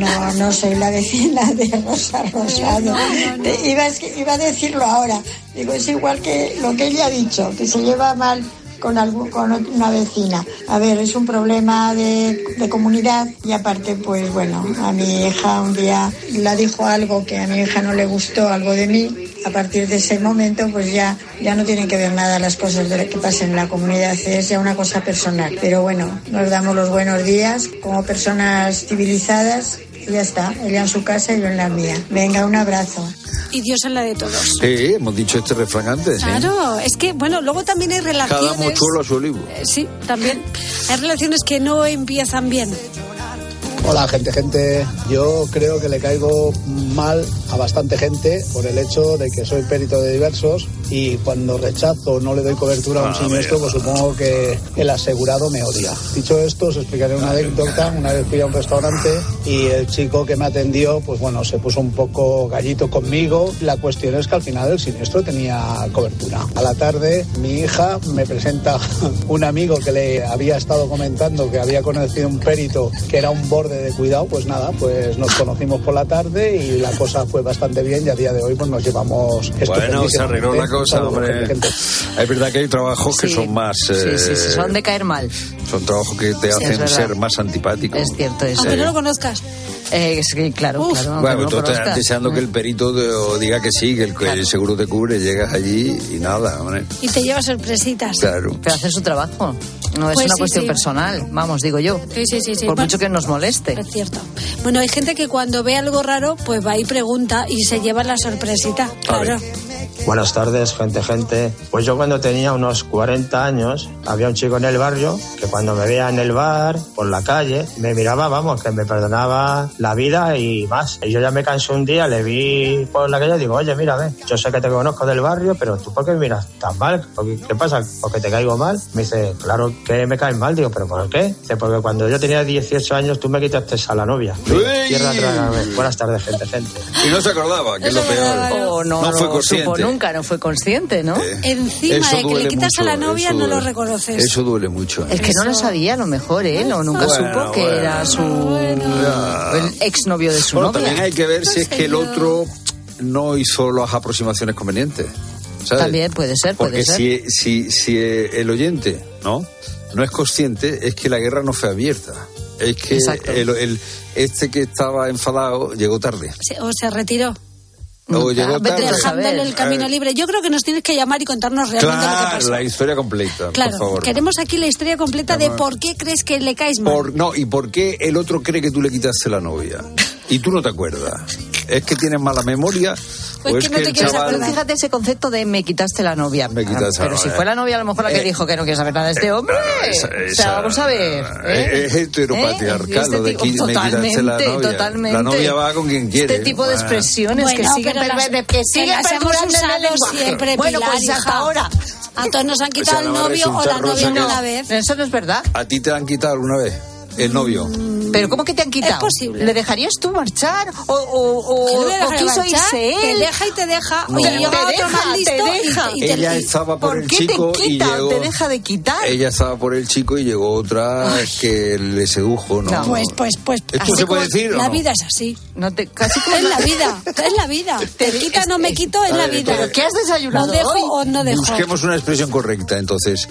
No, no soy la vecina de Rosa Rosado. Te- Iba, a es- iba a decirlo ahora. Digo, es igual que lo que ella ha dicho, que se lleva mal con, algún, con una vecina. A ver, es un problema de, de comunidad y aparte, pues bueno, a mi hija un día la dijo algo que a mi hija no le gustó, algo de mí. A partir de ese momento, pues ya, ya no tienen que ver nada las cosas de que pasan en la comunidad, es ya una cosa personal. Pero bueno, nos damos los buenos días como personas civilizadas ya está, ella en su casa y yo en la mía. Venga, un abrazo.
Y Dios en la de todos.
Sí, hemos dicho este refrán antes. ¿eh?
Claro, es que, bueno, luego también hay
Cada
relaciones.
mochuelo a su olivo.
Eh, Sí, también. Hay relaciones que no empiezan bien.
Hola, gente, gente. Yo creo que le caigo mal a bastante gente por el hecho de que soy perito de diversos y cuando rechazo o no le doy cobertura a un
Ah,
siniestro, pues supongo que el asegurado me odia. Dicho esto, os explicaré una anécdota. Una vez fui a un restaurante y el chico que me atendió, pues bueno, se puso un poco gallito conmigo. La cuestión es que al final el siniestro tenía cobertura. A la tarde, mi hija me presenta un amigo que le había estado comentando que había conocido un perito que era un borde de cuidado. Pues nada, pues nos conocimos por la tarde y la cosa fue bastante bien y a día de hoy pues nos llevamos
Bueno, se arregló la cosa, hombre. Es verdad que hay trabajos que son más.
Sí, sí, sí,
eh,
son de caer mal.
Son trabajos que te hacen ser más antipático.
Es cierto eso.
Aunque no lo conozcas.
Eh, sí, claro, claro.
Bueno,
no
tú estás
conozcas.
deseando que el perito te- diga que sí, que el, que el seguro te cubre, llegas allí y nada, hombre.
Y te lleva sorpresitas.
Claro.
Pero hacer su trabajo. No es
Pues
una
sí,
cuestión
sí.
personal, vamos, digo yo.
Sí, sí, sí, sí.
Por
Bueno,
mucho que nos moleste.
Es cierto. Bueno, hay gente que cuando ve algo raro, pues va y pregunta y se lleva la sorpresita. Claro.
Buenas tardes, gente, gente. Pues yo cuando tenía unos 40 años, había un chico en el barrio que cuando me veía en el bar, por la calle, me miraba, vamos, que me perdonaba la vida y más. Y yo ya me cansé un día, le vi por la calle y digo, oye, mírame, yo sé que te conozco del barrio, pero tú por qué me miras tan mal? ¿Por qué ¿Qué pasa? ¿Porque te caigo mal? Me dice, claro que me caes mal. Digo, ¿pero por qué? Dice, porque cuando yo tenía 18 años tú me quitaste a la novia. Tierra. Buenas tardes, gente, gente.
Y no se acordaba, que es lo peor.
O no,
No fue
lo
consciente.
nunca, no fue consciente, ¿no?
Encima de que le quitas a la novia, no lo reconoces.
Eso duele mucho.
Es que no lo sabía, a lo mejor, ¿eh? No, nunca
Bueno,
supo que
bueno.
era su el exnovio de su
Bueno,
novia.
también hay que ver si es que el otro no hizo las aproximaciones convenientes. ¿sabes?
También puede ser, puede
Porque
ser.
si, si, si el oyente no no es consciente, es que la guerra no fue abierta. Es que el, el- este que estaba enfadado llegó tarde.
Se- O se retiró.
O llegó tarde.
Dejándole el camino libre. Yo creo que nos tienes que llamar y contarnos realmente lo que pasó.
la historia completa,
Claro,
por favor.
queremos aquí la historia completa de por qué crees que le caes mal.
Por- no, ¿y por qué el otro cree que tú le quitaste la novia? Y tú no te acuerdas. ¿Es que tienes mala memoria?
Pues
¿O
que no
que
te quieres
chaval-
acordar.
Fíjate ese concepto de me quitaste la novia.
Me quitaste la
Pero si
novia.
fue la novia a lo mejor la que
Eh,
dijo que no quiere saber nada de este hombre.
esa-
o sea, vamos a ver. ¿eh?
Es heteropatriarcal
Este
lo de
tipo-
qui- me quitaste la
totalmente,
novia.
totalmente.
La novia va con quien quiere.
Este tipo de expresiones que
Bueno,
siguen,
las-
que
que
siguen
las hemos usado siempre,
Bueno,
Pilar,
pues hasta
hija.
ahora.
A todos nos han quitado el novio o la novia
que-
una vez.
Eso no es verdad.
¿A ti te han quitado alguna vez el novio?
Pero ¿cómo que te han quitado?
Es posible.
¿Le dejarías tú marchar? ¿O, o, o,
no
o quiso
marchar,
irse él?
Te deja y te deja.
No. Te
llega otro
deja,
más listo
te
y-
deja.
y te-
Ella estaba por,
¿Por
el
qué
chico
te
y
quita?
llegó.
¿Te deja de quitar?
Ella estaba por el chico y llegó otra que le sedujo, ¿no?
Pues, pues, pues.
¿Esto se puede decir
La
no?
vida es así.
No te, casi como
Es la vida, es la vida. Te quita, no me quito, es la vida.
entonces-
¿Qué has desayunado
¿No dejo
hoy?
o no dejo?
Busquemos una expresión correcta, entonces.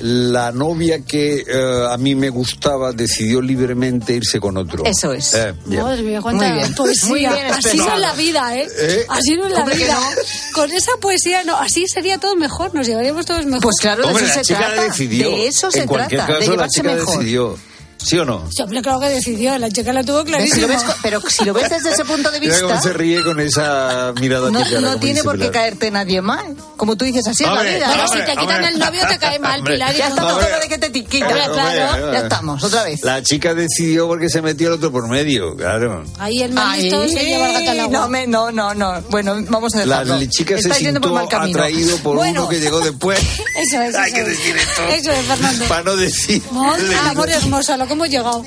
La novia que eh, a mí me gustaba decidió libremente irse con otro.
Eso es.
Eh, bien.
Madre mía, cuánta
Muy bien.
poesía.
Muy bien
así no es la vida, ¿eh?
¿Eh?
Así no es la
¿Cómo que
vida.
no?
Con esa poesía, no, así sería todo mejor, nos llevaríamos todos mejor.
Pues claro, de
Hombre,
eso
la
se
chica
trata.
decidió.
De eso se
en cualquier
trata, de
caso, la
llevarse
chica
mejor.
decidió. ¿Sí o no?
Sí, hombre, claro que decidió, la chica la tuvo
¿Ves? Si
clarísimo.
lo ves pero si lo ves desde ese punto de
Mira cómo
vista,
se ríe con esa mirada
no, no tiene por qué caerte nadie mal. Como tú dices, así es la vida.
Bueno,
¿no?
si te quitan el novio te cae mal. Pilar. y
Ya estamos todo de que te quita.
Hombre, claro.
Ya estamos, otra vez.
La chica decidió porque se metió el otro por medio, claro.
Ahí el mal listo se lleva el gato al agua.
no, me- no, no, no. Bueno, vamos a
La
dejarlo.
chica se
Estáis yendo por
sintió
mal camino.
atraído por
Bueno.
uno que llegó después.
Eso es,
Hay
eso
que
es.
decir esto.
Eso es, Fernando.
Para no decir.
Amor hermoso, lo que hemos llegado.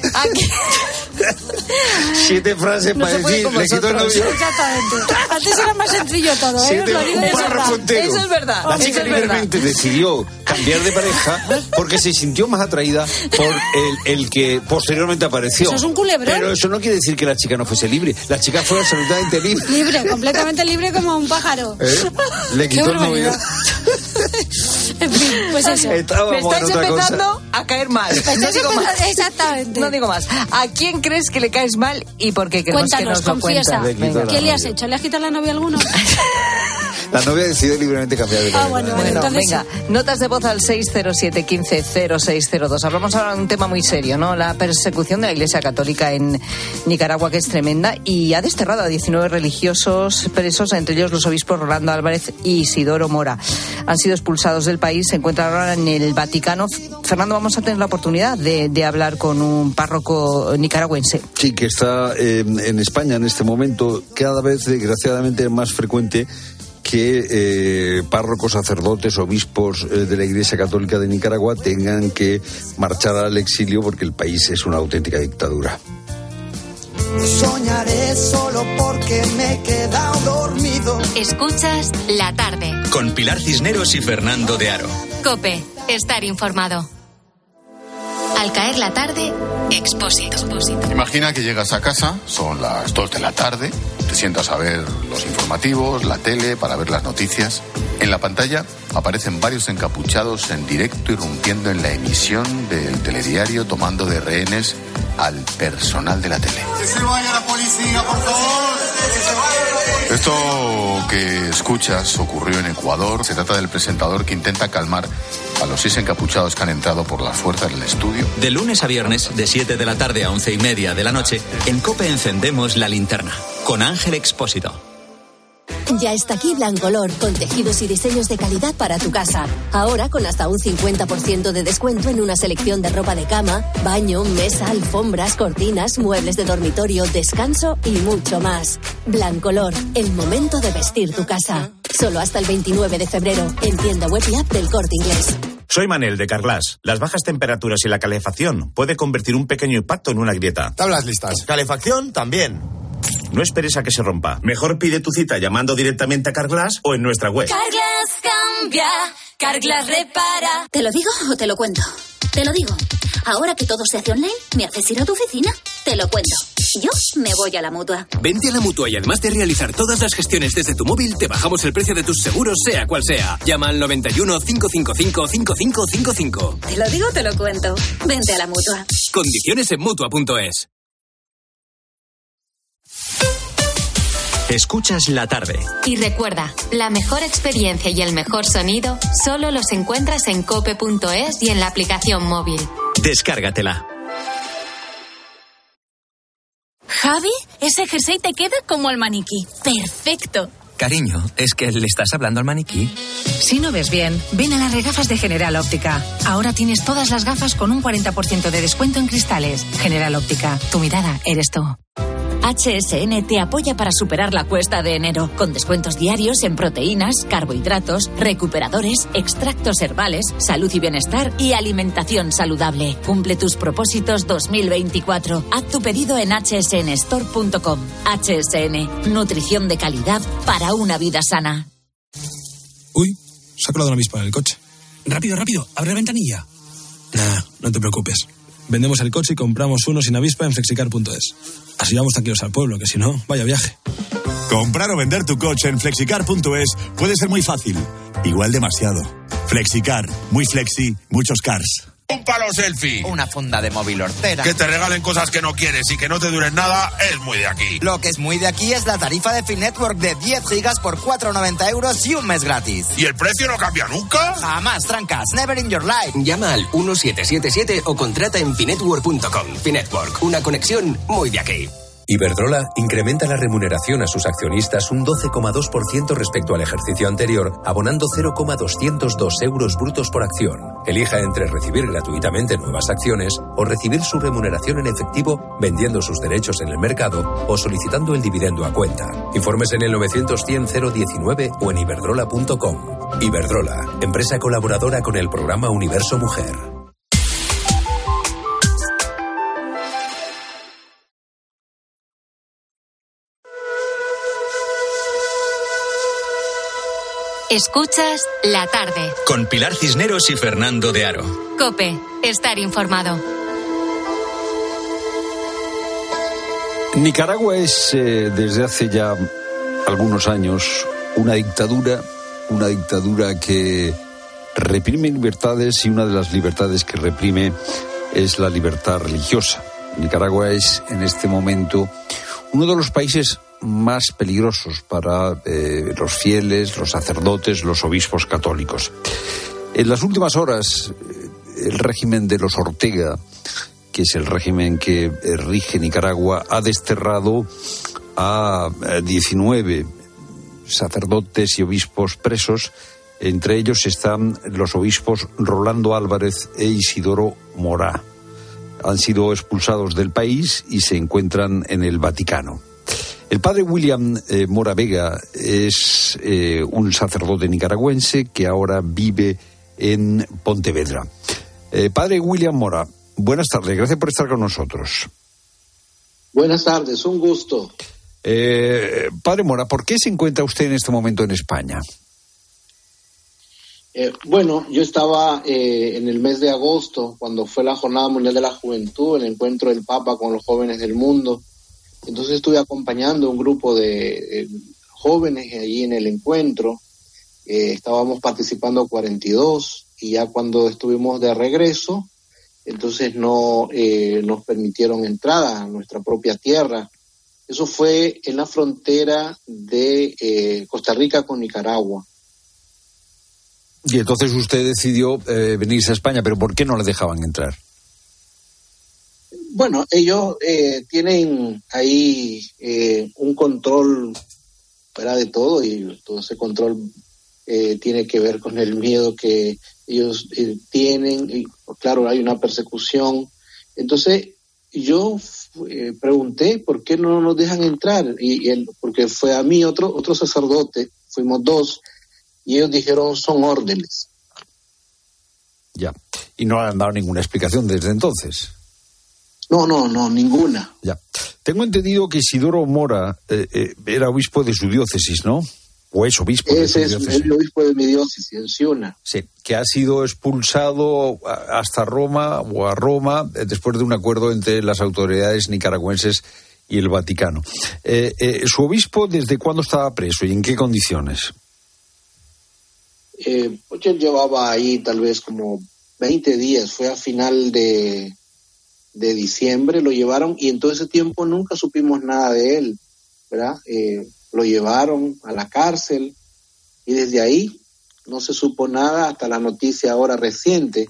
siete frases
No
para decir, le quitó el novio.
Exactamente. Antes era más sencillo todo, ¿eh?
Siete-
lo digo
un párrafo entero.
Eso es verdad,
La chica libremente decidió cambiar de pareja porque se sintió más atraída por el, el que posteriormente apareció.
Eso es un culebrón.
Pero eso no quiere decir que la chica no fuese libre. La chica fue absolutamente libre.
Libre, completamente libre como un pájaro.
¿Eh? Le quitó el novio.
En fin, pues eso.
Estábamos
Me
en
estáis
cosa.
empezando a caer mal.
Me
No digo más.
Exactamente.
No digo más. ¿A quién crees que le caes mal y por qué queremos que
Cuéntanos,
nos lo
confiesa. ¿Qué le has hecho? ¿Le has quitado la novia a alguno?
La novia decidió libremente cambiar de
Ah, bueno,
Bueno,
Entonces-
venga, notas de voz al 607 15 0602. Hablamos ahora de un tema muy serio, ¿no? La persecución de la Iglesia Católica en Nicaragua, que es tremenda, y ha desterrado a 19 religiosos presos, entre ellos los obispos Rolando Álvarez y Isidoro Mora. Han sido expulsados del país, se encuentran ahora en el Vaticano. Fernando, vamos a tener la oportunidad de, de hablar con un párroco nicaragüense.
Sí, que está eh, en España en este momento cada vez, desgraciadamente, es más frecuente que eh, párrocos, sacerdotes, obispos eh, de la Iglesia Católica de Nicaragua tengan que marchar al exilio porque el país es una auténtica dictadura.
Soñaré solo porque me he quedado dormido.
Escuchas la tarde.
Con Pilar Cisneros y Fernando de Aro.
Cope, estar informado. Al caer la tarde, Expósito.
Imagina que llegas a casa, son las 2 de la tarde,
Te sientas a ver los informativos, la tele, para ver las noticias. En la pantalla aparecen varios encapuchados en directo irrumpiendo en la emisión del telediario tomando de rehenes al personal de la tele.
Que se vaya la policía, por favor. Que se vaya la.
Esto que escuchas ocurrió en Ecuador. Se trata del presentador que intenta calmar a los seis encapuchados que han entrado por la fuerza del estudio.
De lunes a viernes, de 7 de la tarde a 11 y media de la noche, en COPE encendemos la linterna con Ángel Expósito.
Ya está aquí Blancolor, con tejidos y diseños de calidad para tu casa. Ahora con hasta un 50% de descuento en una selección de ropa de cama, baño, mesa, alfombras, cortinas, muebles de dormitorio, descanso y mucho más. Blancolor, el momento de vestir tu casa. Solo hasta el 29 de febrero, en tienda web y app del corte inglés.
Soy Manel de Carglass. Las bajas temperaturas y la calefacción puede convertir un pequeño impacto en una grieta.
Tablas listas. Calefacción también.
No esperes a que se rompa. Mejor pide tu cita llamando directamente a Carglass o en nuestra web.
Carglass cambia, Carglass repara.
¿Te lo digo o te lo cuento? Te lo digo. Ahora que todo se hace online, ¿me haces ir a tu oficina? Te lo cuento. Yo me voy a la mutua.
Vente a la mutua y además de realizar todas las gestiones desde tu móvil, te bajamos el precio de tus seguros, sea cual sea. Llama al 91 555 5555.
Te lo digo, te lo cuento. Vente a la mutua.
Condiciones en mutua.es.
Escuchas la tarde.
Y recuerda, la mejor experiencia y el mejor sonido solo los encuentras en cope.es y en la aplicación móvil.
Descárgatela.
Javi, ese jersey te queda como el maniquí. Perfecto.
Cariño, ¿es que le estás hablando al maniquí?
Si no ves bien, ven a las regafas de General Óptica. Ahora tienes todas las gafas con un 40% de descuento en cristales. General Óptica, tu mirada eres tú.
HSN te apoya para superar la cuesta de enero, con descuentos diarios en proteínas, carbohidratos, recuperadores, extractos herbales, salud y bienestar y alimentación saludable. Cumple tus propósitos 2024. Haz tu pedido en hsnstore.com. HSN, nutrición de calidad para una vida sana.
Uy, se ha colado una avispa en el coche. Rápido, rápido, abre la ventanilla. Nah, no te preocupes. Vendemos el coche y compramos uno sin avispa en flexicar.es. Así vamos tranquilos al pueblo, que si no, vaya viaje.
Comprar o vender tu coche en flexicar.es puede ser muy fácil. Igual demasiado. Flexicar, muy flexi, muchos cars.
Un palo selfie.
Una funda de móvil hortera.
Que te regalen cosas que no quieres y que no te duren nada es muy de aquí.
Lo que es muy de aquí es la tarifa de Finetwork de 10 gigas por 4,90 euros y un mes gratis.
¿Y el precio no cambia nunca?
Jamás, trancas. Never in your life.
Llama al 1777 o contrata en finetwork.com. Finetwork, una conexión muy de aquí.
Iberdrola incrementa la remuneración a sus accionistas un 12,2% respecto al ejercicio anterior, abonando 0,202 euros brutos por acción. Elija entre recibir gratuitamente nuevas acciones o recibir su remuneración en efectivo vendiendo sus derechos en el mercado o solicitando el dividendo a cuenta. Informes en el 900 019 o en iberdrola.com. Iberdrola, empresa colaboradora con el programa Universo Mujer.
Escuchas la tarde.
Con Pilar Cisneros y Fernando de Aro.
Cope, estar informado.
Nicaragua es eh, desde hace ya algunos años una dictadura, una dictadura que reprime libertades y una de las libertades que reprime es la libertad religiosa. Nicaragua es en este momento uno de los países más peligrosos para eh, los fieles, los sacerdotes, los obispos católicos. En las últimas horas, eh, el régimen de los Ortega, que es el régimen que eh, rige Nicaragua, ha desterrado a 19 sacerdotes y obispos presos. Entre ellos están los obispos Rolando Álvarez e Isidoro Morá. Han sido expulsados del país y se encuentran en el Vaticano. El padre William eh, Mora Vega es eh, un sacerdote nicaragüense que ahora vive en Pontevedra. Eh, padre William Mora, buenas tardes, gracias por estar con nosotros.
Buenas tardes, un gusto.
padre Mora, ¿por qué se encuentra usted en este momento en España?
bueno, yo estaba en el mes de agosto, cuando fue la Jornada Mundial de la Juventud, el encuentro del Papa con los jóvenes del mundo Entonces estuve acompañando un grupo de jóvenes allí en el encuentro. Eh, estábamos participando 42 y ya cuando estuvimos de regreso, entonces no eh, nos permitieron entrada a nuestra propia tierra. Eso fue en la frontera de eh, Costa Rica con Nicaragua.
Y entonces usted decidió venirse a España, pero ¿por qué no le dejaban entrar?
Bueno, ellos tienen ahí un control fuera de todo y todo ese control eh, tiene que ver con el miedo que ellos eh, tienen. Y, claro, hay una persecución. Entonces, yo eh, pregunté por qué no nos dejan entrar. Y, él, porque fue a mí otro, otro sacerdote, fuimos dos, y ellos dijeron son órdenes.
Ya. Y no han dado ninguna explicación desde entonces.
No, no, no, ninguna.
Ya. Tengo entendido que Isidoro Mora era obispo de su diócesis, ¿no? o es obispo.
Ese es el obispo de mi diócesis, en Ciuna.
Sí, que ha sido expulsado hasta Roma o a Roma eh, después de un acuerdo entre las autoridades nicaragüenses y el Vaticano. Eh, eh, ¿Su obispo desde cuándo estaba preso y en qué condiciones?
pues él llevaba ahí tal vez como 20 días, fue a final de, de diciembre, lo llevaron y en todo ese tiempo nunca supimos nada de él, ¿verdad? lo llevaron a la cárcel y desde ahí no se supo nada hasta la noticia ahora reciente,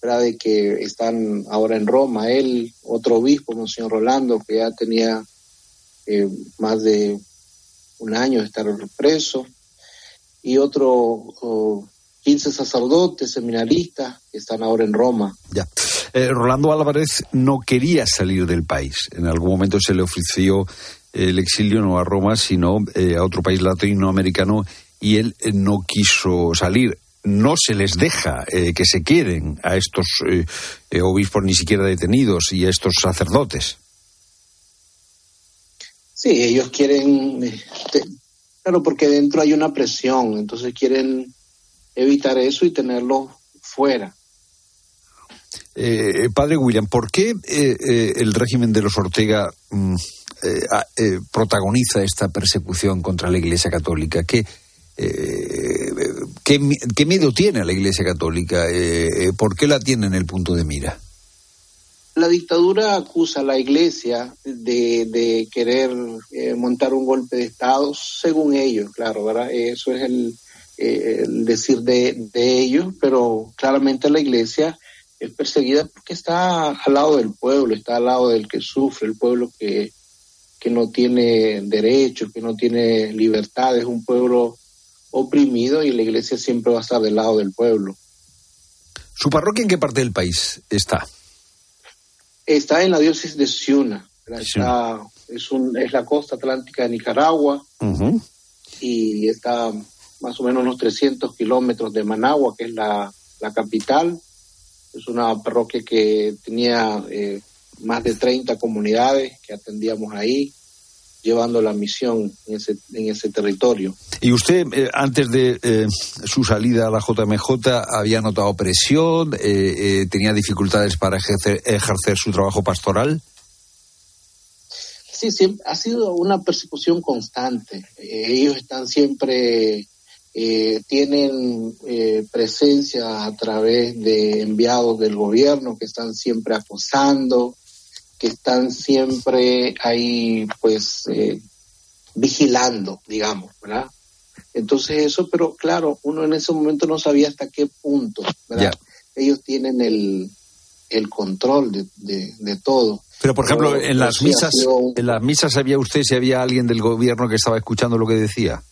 ¿verdad? de que están ahora en Roma. Él, otro obispo, Monseñor Rolando, que ya tenía eh, más de un año de estar preso, y otro 15 sacerdotes, seminaristas, que están ahora en Roma.
Ya. Eh, Rolando Álvarez no quería salir del país. En algún momento se le ofreció el exilio no a Roma, sino eh, a otro país latinoamericano y él eh, no quiso salir. No se les deja eh, que se quieren a estos obispos ni siquiera detenidos y a estos sacerdotes.
Sí, ellos quieren, claro, porque dentro hay una presión, entonces quieren evitar eso y tenerlo fuera.
Padre William, ¿por qué el régimen de los Ortega mm, eh, eh, protagoniza esta persecución contra la Iglesia Católica? ¿Qué, eh, qué, miedo tiene la Iglesia Católica? ¿Por qué la tiene en el punto de mira?
La dictadura acusa a la Iglesia de, querer montar un golpe de Estado, según ellos, claro, ¿verdad? Eso es el, decir de, de ellos, pero claramente la Iglesia es perseguida porque está al lado del pueblo, está al lado del que sufre, el pueblo que, que no tiene derechos, que no tiene libertad, es un pueblo oprimido y la iglesia siempre va a estar del lado del pueblo.
¿Su parroquia en qué parte del país está?
Está en la diócesis de Ciuna. es, un, es la costa atlántica de Nicaragua y está más o menos unos 300 kilómetros de Managua, que es la, capital. Es una parroquia que tenía eh, más de 30 comunidades que atendíamos ahí, llevando la misión en ese, en ese territorio.
¿Y usted, eh, antes de eh, su salida a la JMJ, había notado presión? Eh, ¿Tenía dificultades para ejercer, ejercer su trabajo pastoral?
Sí, siempre, ha sido una persecución constante. ellos están siempre tienen presencia a través de enviados del gobierno que están siempre acosando, que están siempre ahí, pues, eh, vigilando, digamos, ¿verdad? Entonces eso, pero claro, uno en ese momento no sabía hasta qué punto, ¿verdad? Ellos tienen el, el control de, de, todo.
Pero, por ejemplo, en las misas, en las misas sabía usted si había alguien del gobierno que estaba escuchando lo que decía.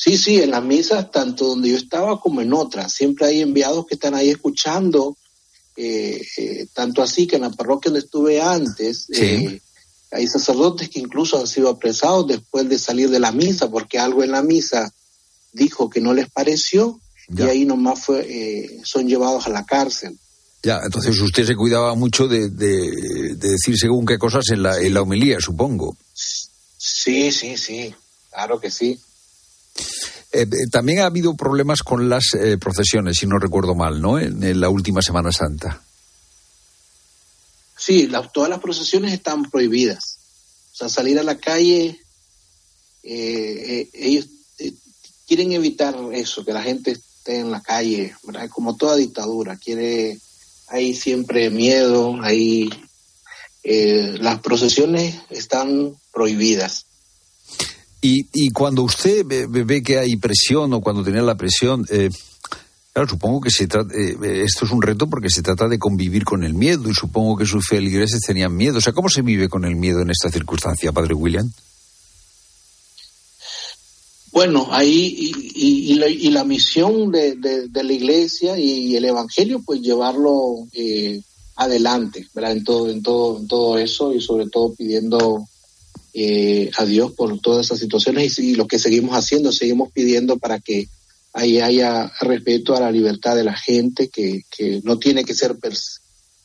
Sí, sí, en las misas, tanto donde yo estaba como en otras, siempre hay enviados que están ahí escuchando eh, eh, tanto así que en la parroquia donde estuve antes, eh, hay sacerdotes que incluso han sido apresados después de salir de la misa, porque algo en la misa dijo que no les pareció y ahí nomás fue, son llevados a la cárcel.
Ya, entonces usted se cuidaba mucho de, decir según qué cosas en la, en la homilía, supongo.
Sí, sí, sí, claro que sí.
Eh, eh, también ha habido problemas con las eh, procesiones, si no recuerdo mal, ¿no? En, la última Semana Santa.
Sí, todas las procesiones están prohibidas. sea, salir a la calle, eh, ellos quieren evitar eso, que la gente esté en la calle, ¿verdad? Como toda dictadura, quiere, hay siempre miedo, hay, las procesiones están prohibidas.
Y, y cuando usted ve, que hay presión o cuando tenía la presión, eh, claro, supongo que se trata, eh, esto es un reto porque se trata de convivir con el miedo y supongo que sus feligreses tenían miedo. O sea, ¿cómo se vive con el miedo en esta circunstancia, Padre William?
Bueno, ahí y, y, la, misión de, de, la iglesia y, el evangelio, pues llevarlo eh, adelante, ¿verdad? En todo, en todo, en todo eso y sobre todo pidiendo eh, a Dios por todas esas situaciones y, lo que seguimos haciendo, seguimos pidiendo para que ahí haya respeto a la libertad de la gente, que, no tiene que ser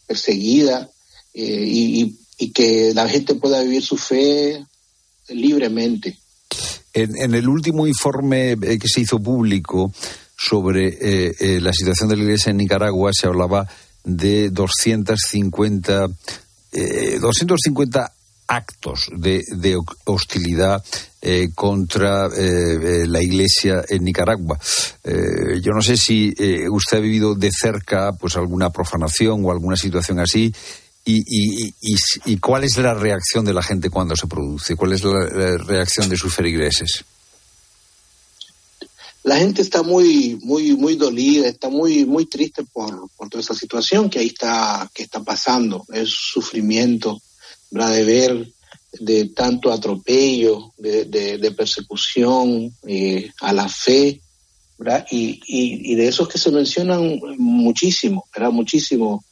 perseguida eh, y, que la gente pueda vivir su fe libremente.
En, el último informe eh, que se hizo público sobre la situación de la Iglesia en Nicaragua se hablaba de 250, 250 actos de, hostilidad eh, contra eh, eh, la Iglesia en Nicaragua. yo no sé si usted ha vivido de cerca pues alguna profanación o alguna situación así. Y, y, cuál es la reacción de la gente cuando se produce? ¿Cuál es la, reacción de sus feligreses?
La gente está muy, muy, muy dolida, está muy, muy triste por, por toda esa situación que ahí está, que está pasando. Es sufrimiento, de ver de tanto atropello, de, persecución eh, a la fe, Y, y, de esos que se mencionan muchísimo, ¿verdad? Muchísimo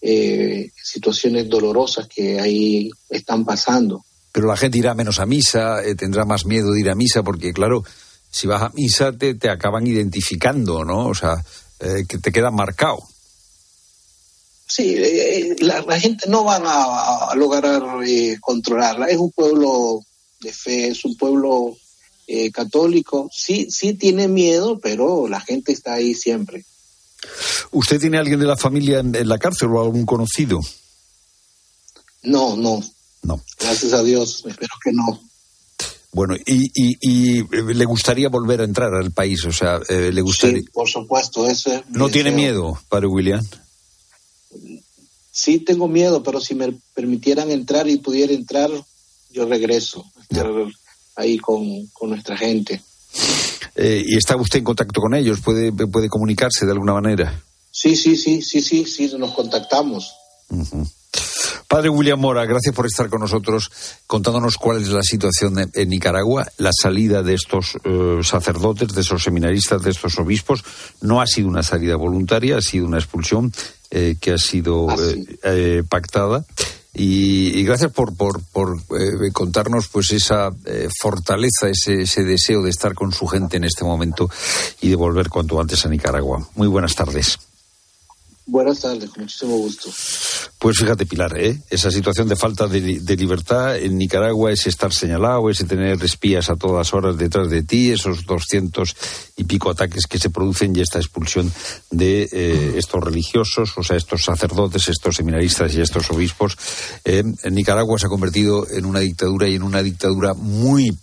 eh, situaciones dolorosas que ahí están pasando.
Pero la gente irá menos a misa, eh, tendrá más miedo de ir a misa, porque claro, si vas a misa te, te acaban identificando, ¿no? O sea, que te queda marcado.
Sí, eh, eh, la, gente no van a, lograr eh, controlarla. Es un pueblo de fe, es un pueblo católico. Sí, sí tiene miedo, pero la gente está ahí siempre.
¿Usted tiene alguien de la familia en, la cárcel o algún conocido?
No, no.
No.
Gracias a Dios, espero que no.
Bueno, y, y, le gustaría volver a entrar al país, o sea, le gustaría.
Sí, por supuesto, eso
¿No tiene miedo, padre William?
Sí tengo miedo, pero si me permitieran entrar y pudiera entrar, yo regreso, estar ahí con, nuestra gente.
Eh, ¿Y está usted en contacto con ellos? ¿Puede, ¿Puede comunicarse de alguna manera?
Sí, sí, sí, sí, sí, sí, nos contactamos.
Padre William Mora, gracias por estar con nosotros contándonos cuál es la situación en Nicaragua. La salida de estos eh, sacerdotes, de esos seminaristas, de estos obispos, no ha sido una salida voluntaria, ha sido una expulsión eh, que ha sido ah, eh, pactada. Y, gracias por, por, por contarnos pues esa fortaleza, ese, ese deseo de estar con su gente en este momento y de volver cuanto antes a Nicaragua. Muy buenas tardes.
Buenas tardes, con muchísimo gusto.
Pues fíjate, Pilar, ¿eh? esa situación de falta de, libertad en Nicaragua es estar señalado, es tener espías a todas horas detrás de ti, esos doscientos y pico ataques que se producen y esta expulsión de eh, estos religiosos, o sea, estos sacerdotes, estos seminaristas y estos obispos. Eh, en Nicaragua se ha convertido en una dictadura y en una dictadura muy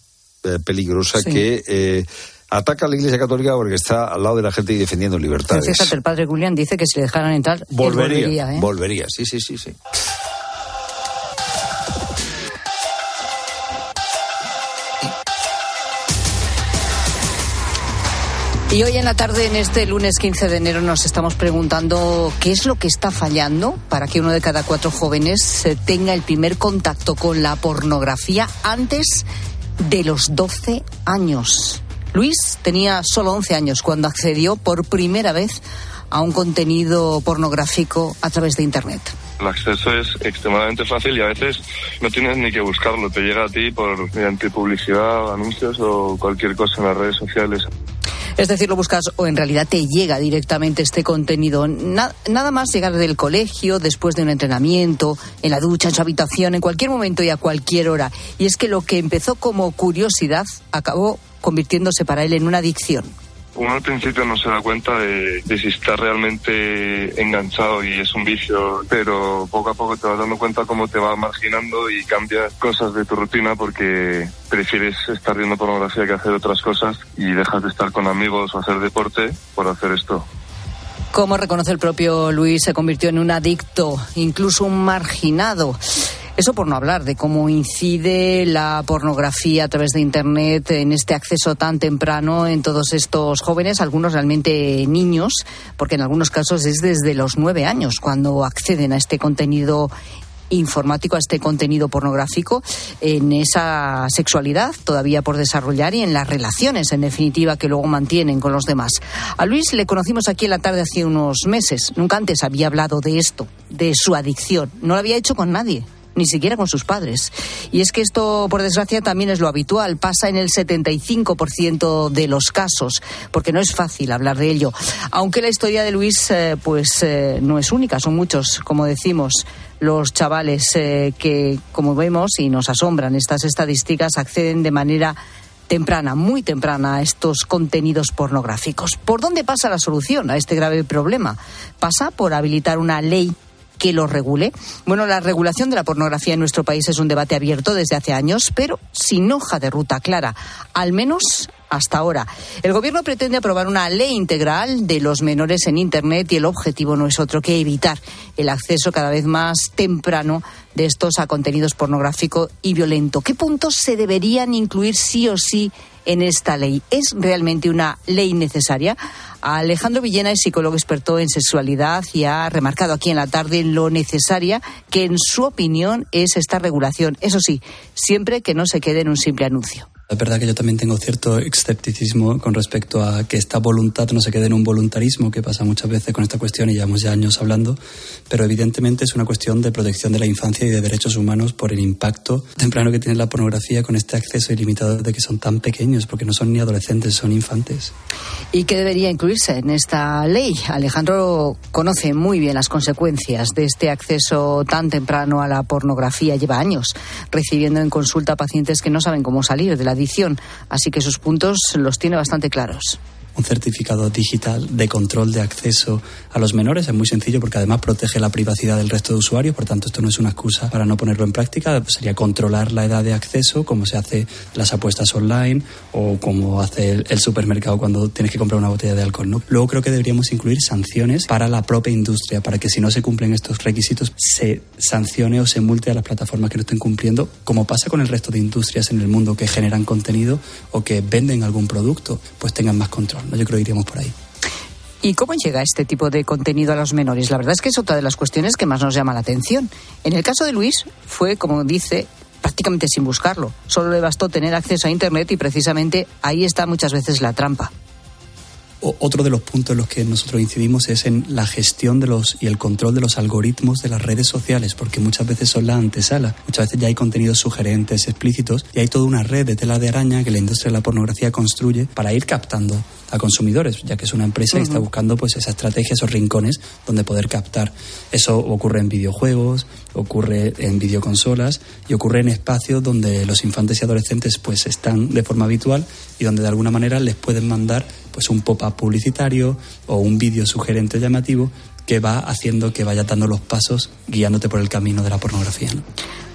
eh, peligrosa que ataca a la Iglesia Católica porque está al lado de la gente y defendiendo libertades.
fíjate, el padre Julián dice que si le dejaran entrar, volvería. volvería, ¿eh?
volvería, sí, sí, sí, sí.
Y hoy en la tarde, en este lunes 15 de enero, nos estamos preguntando qué es lo que está fallando para que uno de cada cuatro jóvenes tenga el primer contacto con la pornografía antes de los 12 años. Luis tenía solo 11 años cuando accedió por primera vez a un contenido pornográfico a través de Internet.
El acceso es extremadamente fácil y a veces no tienes ni que buscarlo, te llega a ti por mediante publicidad, anuncios o cualquier cosa en las redes sociales.
Es decir, lo buscas o en realidad te llega directamente este contenido. nada más llegar del colegio, después de un entrenamiento, en la ducha, en su habitación, en cualquier momento y a cualquier hora. Y es que lo que empezó como curiosidad acabó convirtiéndose para él en una adicción.
Uno al principio no se da cuenta de, de, si está realmente enganchado y es un vicio, pero poco a poco te vas dando cuenta cómo te va marginando y cambias cosas de tu rutina porque prefieres estar viendo pornografía que hacer otras cosas y dejas de estar con amigos o hacer deporte por hacer esto.
Como reconoce el propio Luis, se convirtió en un adicto, incluso un marginado. Eso por no hablar de cómo incide la pornografía a través de Internet en este acceso tan temprano en todos estos jóvenes, algunos realmente niños, porque en algunos casos es desde los nueve años cuando acceden a este contenido informático a este contenido pornográfico en esa sexualidad todavía por desarrollar y en las relaciones, en definitiva, que luego mantienen con los demás. A Luis le conocimos aquí en la tarde hace unos meses. Nunca antes había hablado de esto, de su adicción. No lo había hecho con nadie ni siquiera con sus padres. Y es que esto, por desgracia, también es lo habitual, pasa en el 75% de los casos, porque no es fácil hablar de ello. Aunque la historia de Luis, eh, pues, eh, no es única, son muchos, como decimos los chavales eh, que, como vemos y nos asombran estas estadísticas, acceden de manera temprana, muy temprana, a estos contenidos pornográficos. ¿Por dónde pasa la solución a este grave problema? Pasa por habilitar una ley que lo regule? Bueno, la regulación de la pornografía en nuestro país es un debate abierto desde hace años, pero sin hoja de ruta clara, al menos hasta ahora. El Gobierno pretende aprobar una ley integral de los menores en Internet y el objetivo no es otro que evitar el acceso cada vez más temprano de estos a contenidos pornográfico y violento. ¿Qué puntos se deberían incluir sí o sí en esta ley? ¿Es realmente una ley necesaria? Alejandro Villena es psicólogo experto en sexualidad y ha remarcado aquí en la tarde lo necesaria que en su opinión es esta regulación. Eso sí, siempre que no se quede en un simple anuncio.
Es verdad que yo también tengo cierto escepticismo con respecto a que esta voluntad no se quede en un voluntarismo, que pasa muchas veces con esta cuestión y llevamos ya años hablando, pero evidentemente es una cuestión de protección de la infancia y de derechos humanos por el impacto temprano que tiene la pornografía con este acceso ilimitado de que son tan pequeños, porque no son ni adolescentes, son infantes.
¿Y qué debería incluirse en esta ley? Alejandro conoce muy bien las consecuencias de este acceso tan temprano a la pornografía. Lleva años recibiendo en consulta pacientes que no saben cómo salir de la así que sus puntos los tiene bastante claros
un certificado digital de control de acceso a los menores. Es muy sencillo porque además protege la privacidad del resto de usuarios, por tanto esto no es una excusa para no ponerlo en práctica. Sería controlar la edad de acceso, como se hace las apuestas online o como hace el, supermercado cuando tienes que comprar una botella de alcohol. Luego creo que deberíamos incluir sanciones para la propia industria, para que si no se cumplen estos requisitos se sancione o se multe a las plataformas que no estén cumpliendo, como pasa con el resto de industrias en el mundo que generan contenido o que venden algún producto, pues tengan más control. Yo creo que iríamos por ahí.
¿Y cómo llega este tipo de contenido a los menores? La verdad es que es otra de las cuestiones que más nos llama la atención. En el caso de Luis fue, como dice, prácticamente sin buscarlo. Solo le bastó tener acceso a Internet y precisamente ahí está muchas veces la trampa
otro de los puntos en los que nosotros incidimos es en la gestión de los y el control de los algoritmos de las redes sociales, porque muchas veces son la antesala. Muchas veces ya hay contenidos sugerentes, explícitos, y hay toda una red de tela de araña que la industria de la pornografía construye para ir captando a consumidores, ya que es una empresa que está buscando pues esa estrategia, esos rincones donde poder captar. Eso ocurre en videojuegos, ocurre en videoconsolas y ocurre en espacios donde los infantes y adolescentes pues están de forma habitual y donde de alguna manera les pueden mandar pues un pop-up publicitario o un vídeo sugerente llamativo que va haciendo que vaya dando los pasos guiándote por el camino de la pornografía.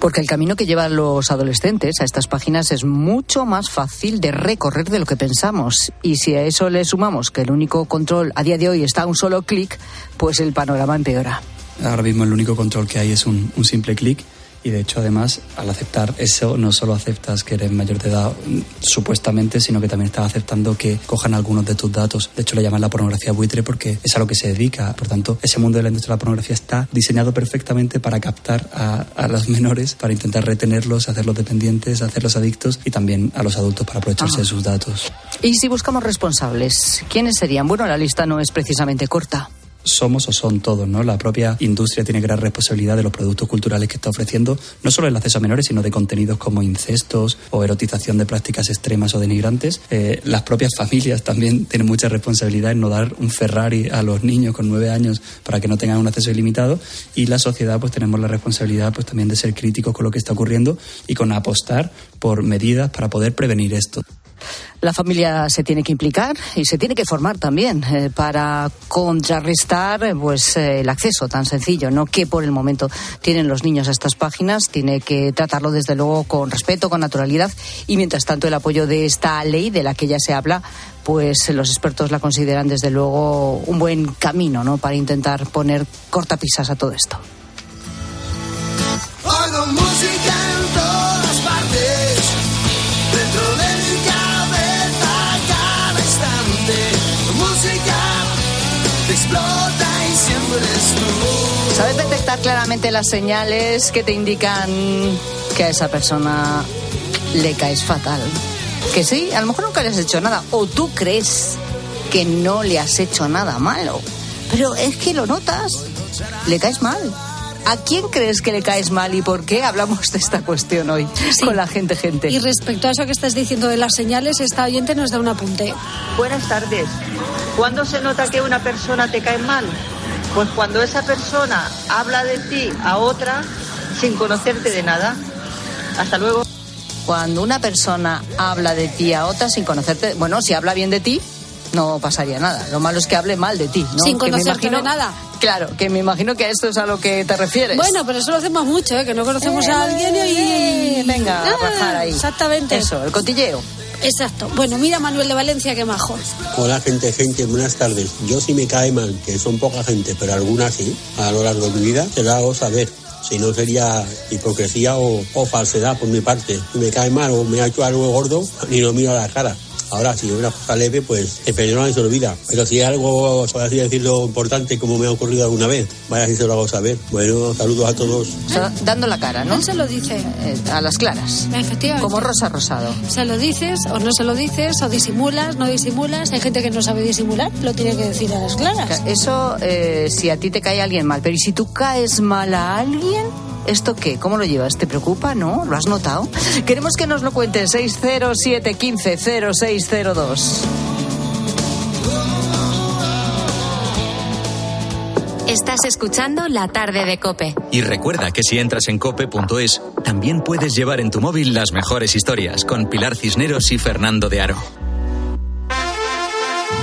Porque el camino que llevan los adolescentes a estas páginas es mucho más fácil de recorrer de lo que pensamos. Y si a eso le sumamos que el único control a día de hoy está a un solo clic, pues el panorama empeora.
Ahora mismo el único control que hay es un, un simple clic y de hecho además al aceptar eso no solo aceptas que eres mayor de edad supuestamente, sino que también estás aceptando que cojan algunos de tus datos. De hecho le llaman la pornografía buitre porque es a lo que se dedica. Por tanto, ese mundo de la industria de la pornografía está diseñado perfectamente para captar a, a los menores, para intentar retenerlos, hacerlos dependientes, hacerlos adictos y también a los adultos para aprovecharse de sus datos.
Y si buscamos responsables, ¿quiénes serían? Bueno, la lista no es precisamente corta
somos o son todos, ¿no? La propia industria tiene gran responsabilidad de los productos culturales que está ofreciendo, no solo el acceso a menores, sino de contenidos como incestos o erotización de prácticas extremas o denigrantes. Eh, las propias familias también tienen mucha responsabilidad en no dar un Ferrari a los niños con nueve años para que no tengan un acceso ilimitado y la sociedad pues tenemos la responsabilidad pues también de ser críticos con lo que está ocurriendo y con apostar por medidas para poder prevenir esto.
La familia se tiene que implicar y se tiene que formar también eh, para contrarrestar pues eh, el acceso tan sencillo, no que por el momento tienen los niños a estas páginas, tiene que tratarlo desde luego con respeto, con naturalidad y mientras tanto el apoyo de esta ley de la que ya se habla, pues los expertos la consideran desde luego un buen camino, ¿no? Para intentar poner cortapisas a todo esto. ¿Sabes detectar claramente las señales que te indican que a esa persona le caes fatal? Que sí, a lo mejor nunca le has hecho nada. O tú crees que no le has hecho nada malo. Pero es que lo notas. Le caes mal. ¿A quién crees que le caes mal y por qué hablamos de esta cuestión hoy con la gente, gente?
Y respecto a eso que estás diciendo de las señales, esta oyente nos da un apunte.
Buenas tardes. ¿Cuándo se nota que una persona te cae mal? Pues cuando esa persona habla de ti a otra sin conocerte de nada. Hasta luego.
Cuando una persona habla de ti a otra sin conocerte, bueno, si habla bien de ti, no pasaría nada. Lo malo es que hable mal de ti, ¿no?
Sin
Que me
conocerte de nada.
Claro, que me imagino que a esto es a lo que te refieres.
Bueno, pero eso lo hacemos mucho, ¿eh? que no conocemos a alguien y...
Eh, venga, a
Ah,
rajar ahí.
Exactamente.
Eso, el cotilleo.
Exacto. Bueno, mira Manuel de Valencia, qué majo.
Hola gente, gente, buenas tardes. Yo sí me cae mal, que son poca gente, pero algunas sí, a lo largo de mi vida, te lo hago saber. Si no sería hipocresía o, o falsedad por mi parte. Si me cae mal o me ha hecho algo gordo, ni lo miro a la cara. Ahora, si es una cosa leve, pues se perdona y se olvida. Pero si es algo, por así decirlo, importante, como me ha ocurrido alguna vez, vaya si se lo hago saber. Bueno, saludos a todos.
O sea, dando la cara, ¿no?
Él se lo dice.
Eh, a las claras.
Efectivamente.
Como Rosa Rosado.
Se lo dices o no se lo dices, o disimulas, no disimulas. Hay gente que no sabe disimular, lo tiene que decir a las claras.
Eso, eh, si a ti te cae alguien mal, pero ¿y si tú caes mal a alguien? ¿Esto qué? ¿Cómo lo llevas? ¿Te preocupa? ¿No? ¿Lo has notado? Queremos que nos lo cuentes. 607150602.
Estás escuchando La tarde de Cope.
Y recuerda que si entras en cope.es, también puedes llevar en tu móvil las mejores historias con Pilar Cisneros y Fernando de Aro.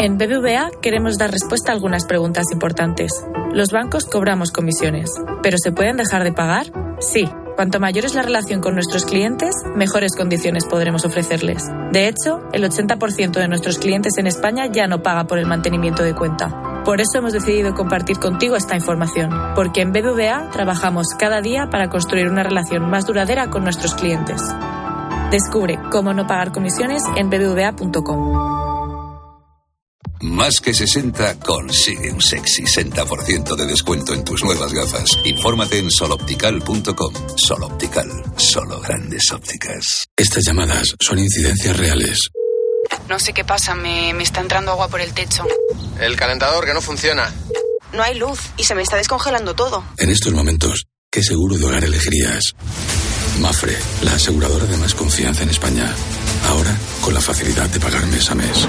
En BBVA queremos dar respuesta a algunas preguntas importantes. Los bancos cobramos comisiones, pero ¿se pueden dejar de pagar? Sí. Cuanto mayor es la relación con nuestros clientes, mejores condiciones podremos ofrecerles. De hecho, el 80% de nuestros clientes en España ya no paga por el mantenimiento de cuenta. Por eso hemos decidido compartir contigo esta información, porque en BBVA trabajamos cada día para construir una relación más duradera con nuestros clientes. Descubre cómo no pagar comisiones en bbva.com.
Más que 60 consigue un sexy 60% de descuento en tus nuevas gafas. Infórmate en soloptical.com. Soloptical, solo grandes ópticas.
Estas llamadas son incidencias reales.
No sé qué pasa, me, me está entrando agua por el techo.
El calentador que no funciona.
No hay luz y se me está descongelando todo.
En estos momentos, ¿qué seguro de hogar elegirías? Mafre, la aseguradora de más confianza en España. Ahora, con la facilidad de pagar mes a mes.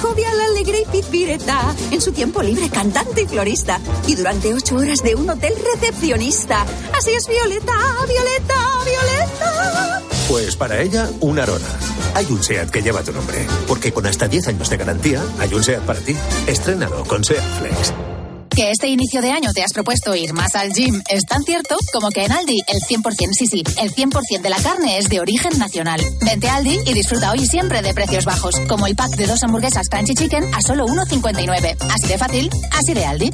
jovial, alegre y pizpireta. En su tiempo libre, cantante y florista. Y durante ocho horas de un hotel recepcionista. Así es Violeta, Violeta, Violeta.
Pues para ella, un Arona. Hay un SEAT que lleva tu nombre. Porque con hasta 10 años de garantía, hay un SEAT para ti. Estrénalo con SEAT Flex.
Que este inicio de año te has propuesto ir más al gym es tan cierto como que en Aldi el 100%, sí, sí, el 100% de la carne es de origen nacional. Vente a Aldi y disfruta hoy siempre de precios bajos, como el pack de dos hamburguesas Crunchy Chicken a solo 1,59. Así de fácil, así de Aldi.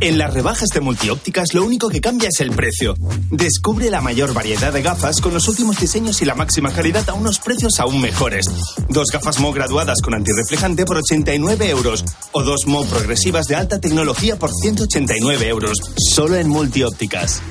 En las rebajas de multiópticas lo único que cambia es el precio. Descubre la mayor variedad de gafas con los últimos diseños y la máxima calidad a unos precios aún mejores. Dos gafas Mo graduadas con antirreflejante por 89 euros o dos Mo progresivas de alta tecnología por 189 euros. Solo en multiópticas.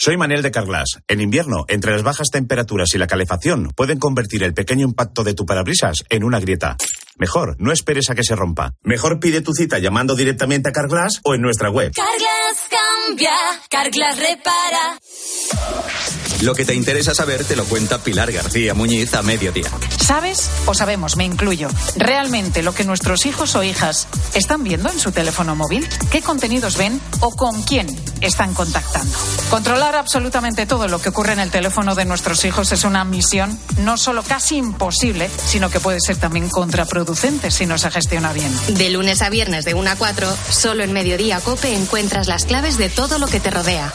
Soy Manel de Carglass. En invierno, entre las bajas temperaturas y la calefacción, pueden convertir el pequeño impacto de tu parabrisas en una grieta. Mejor, no esperes a que se rompa. Mejor pide tu cita llamando directamente a Carglass o en nuestra web.
Carglass cambia, Carglass repara.
Lo que te interesa saber te lo cuenta Pilar García Muñiz a mediodía.
¿Sabes o sabemos, me incluyo, realmente lo que nuestros hijos o hijas están viendo en su teléfono móvil? ¿Qué contenidos ven o con quién están contactando? Controlar absolutamente todo lo que ocurre en el teléfono de nuestros hijos es una misión no solo casi imposible, sino que puede ser también contraproducente si no se gestiona bien.
De lunes a viernes de 1 a 4, solo en Mediodía Cope encuentras las claves de todo lo que te rodea.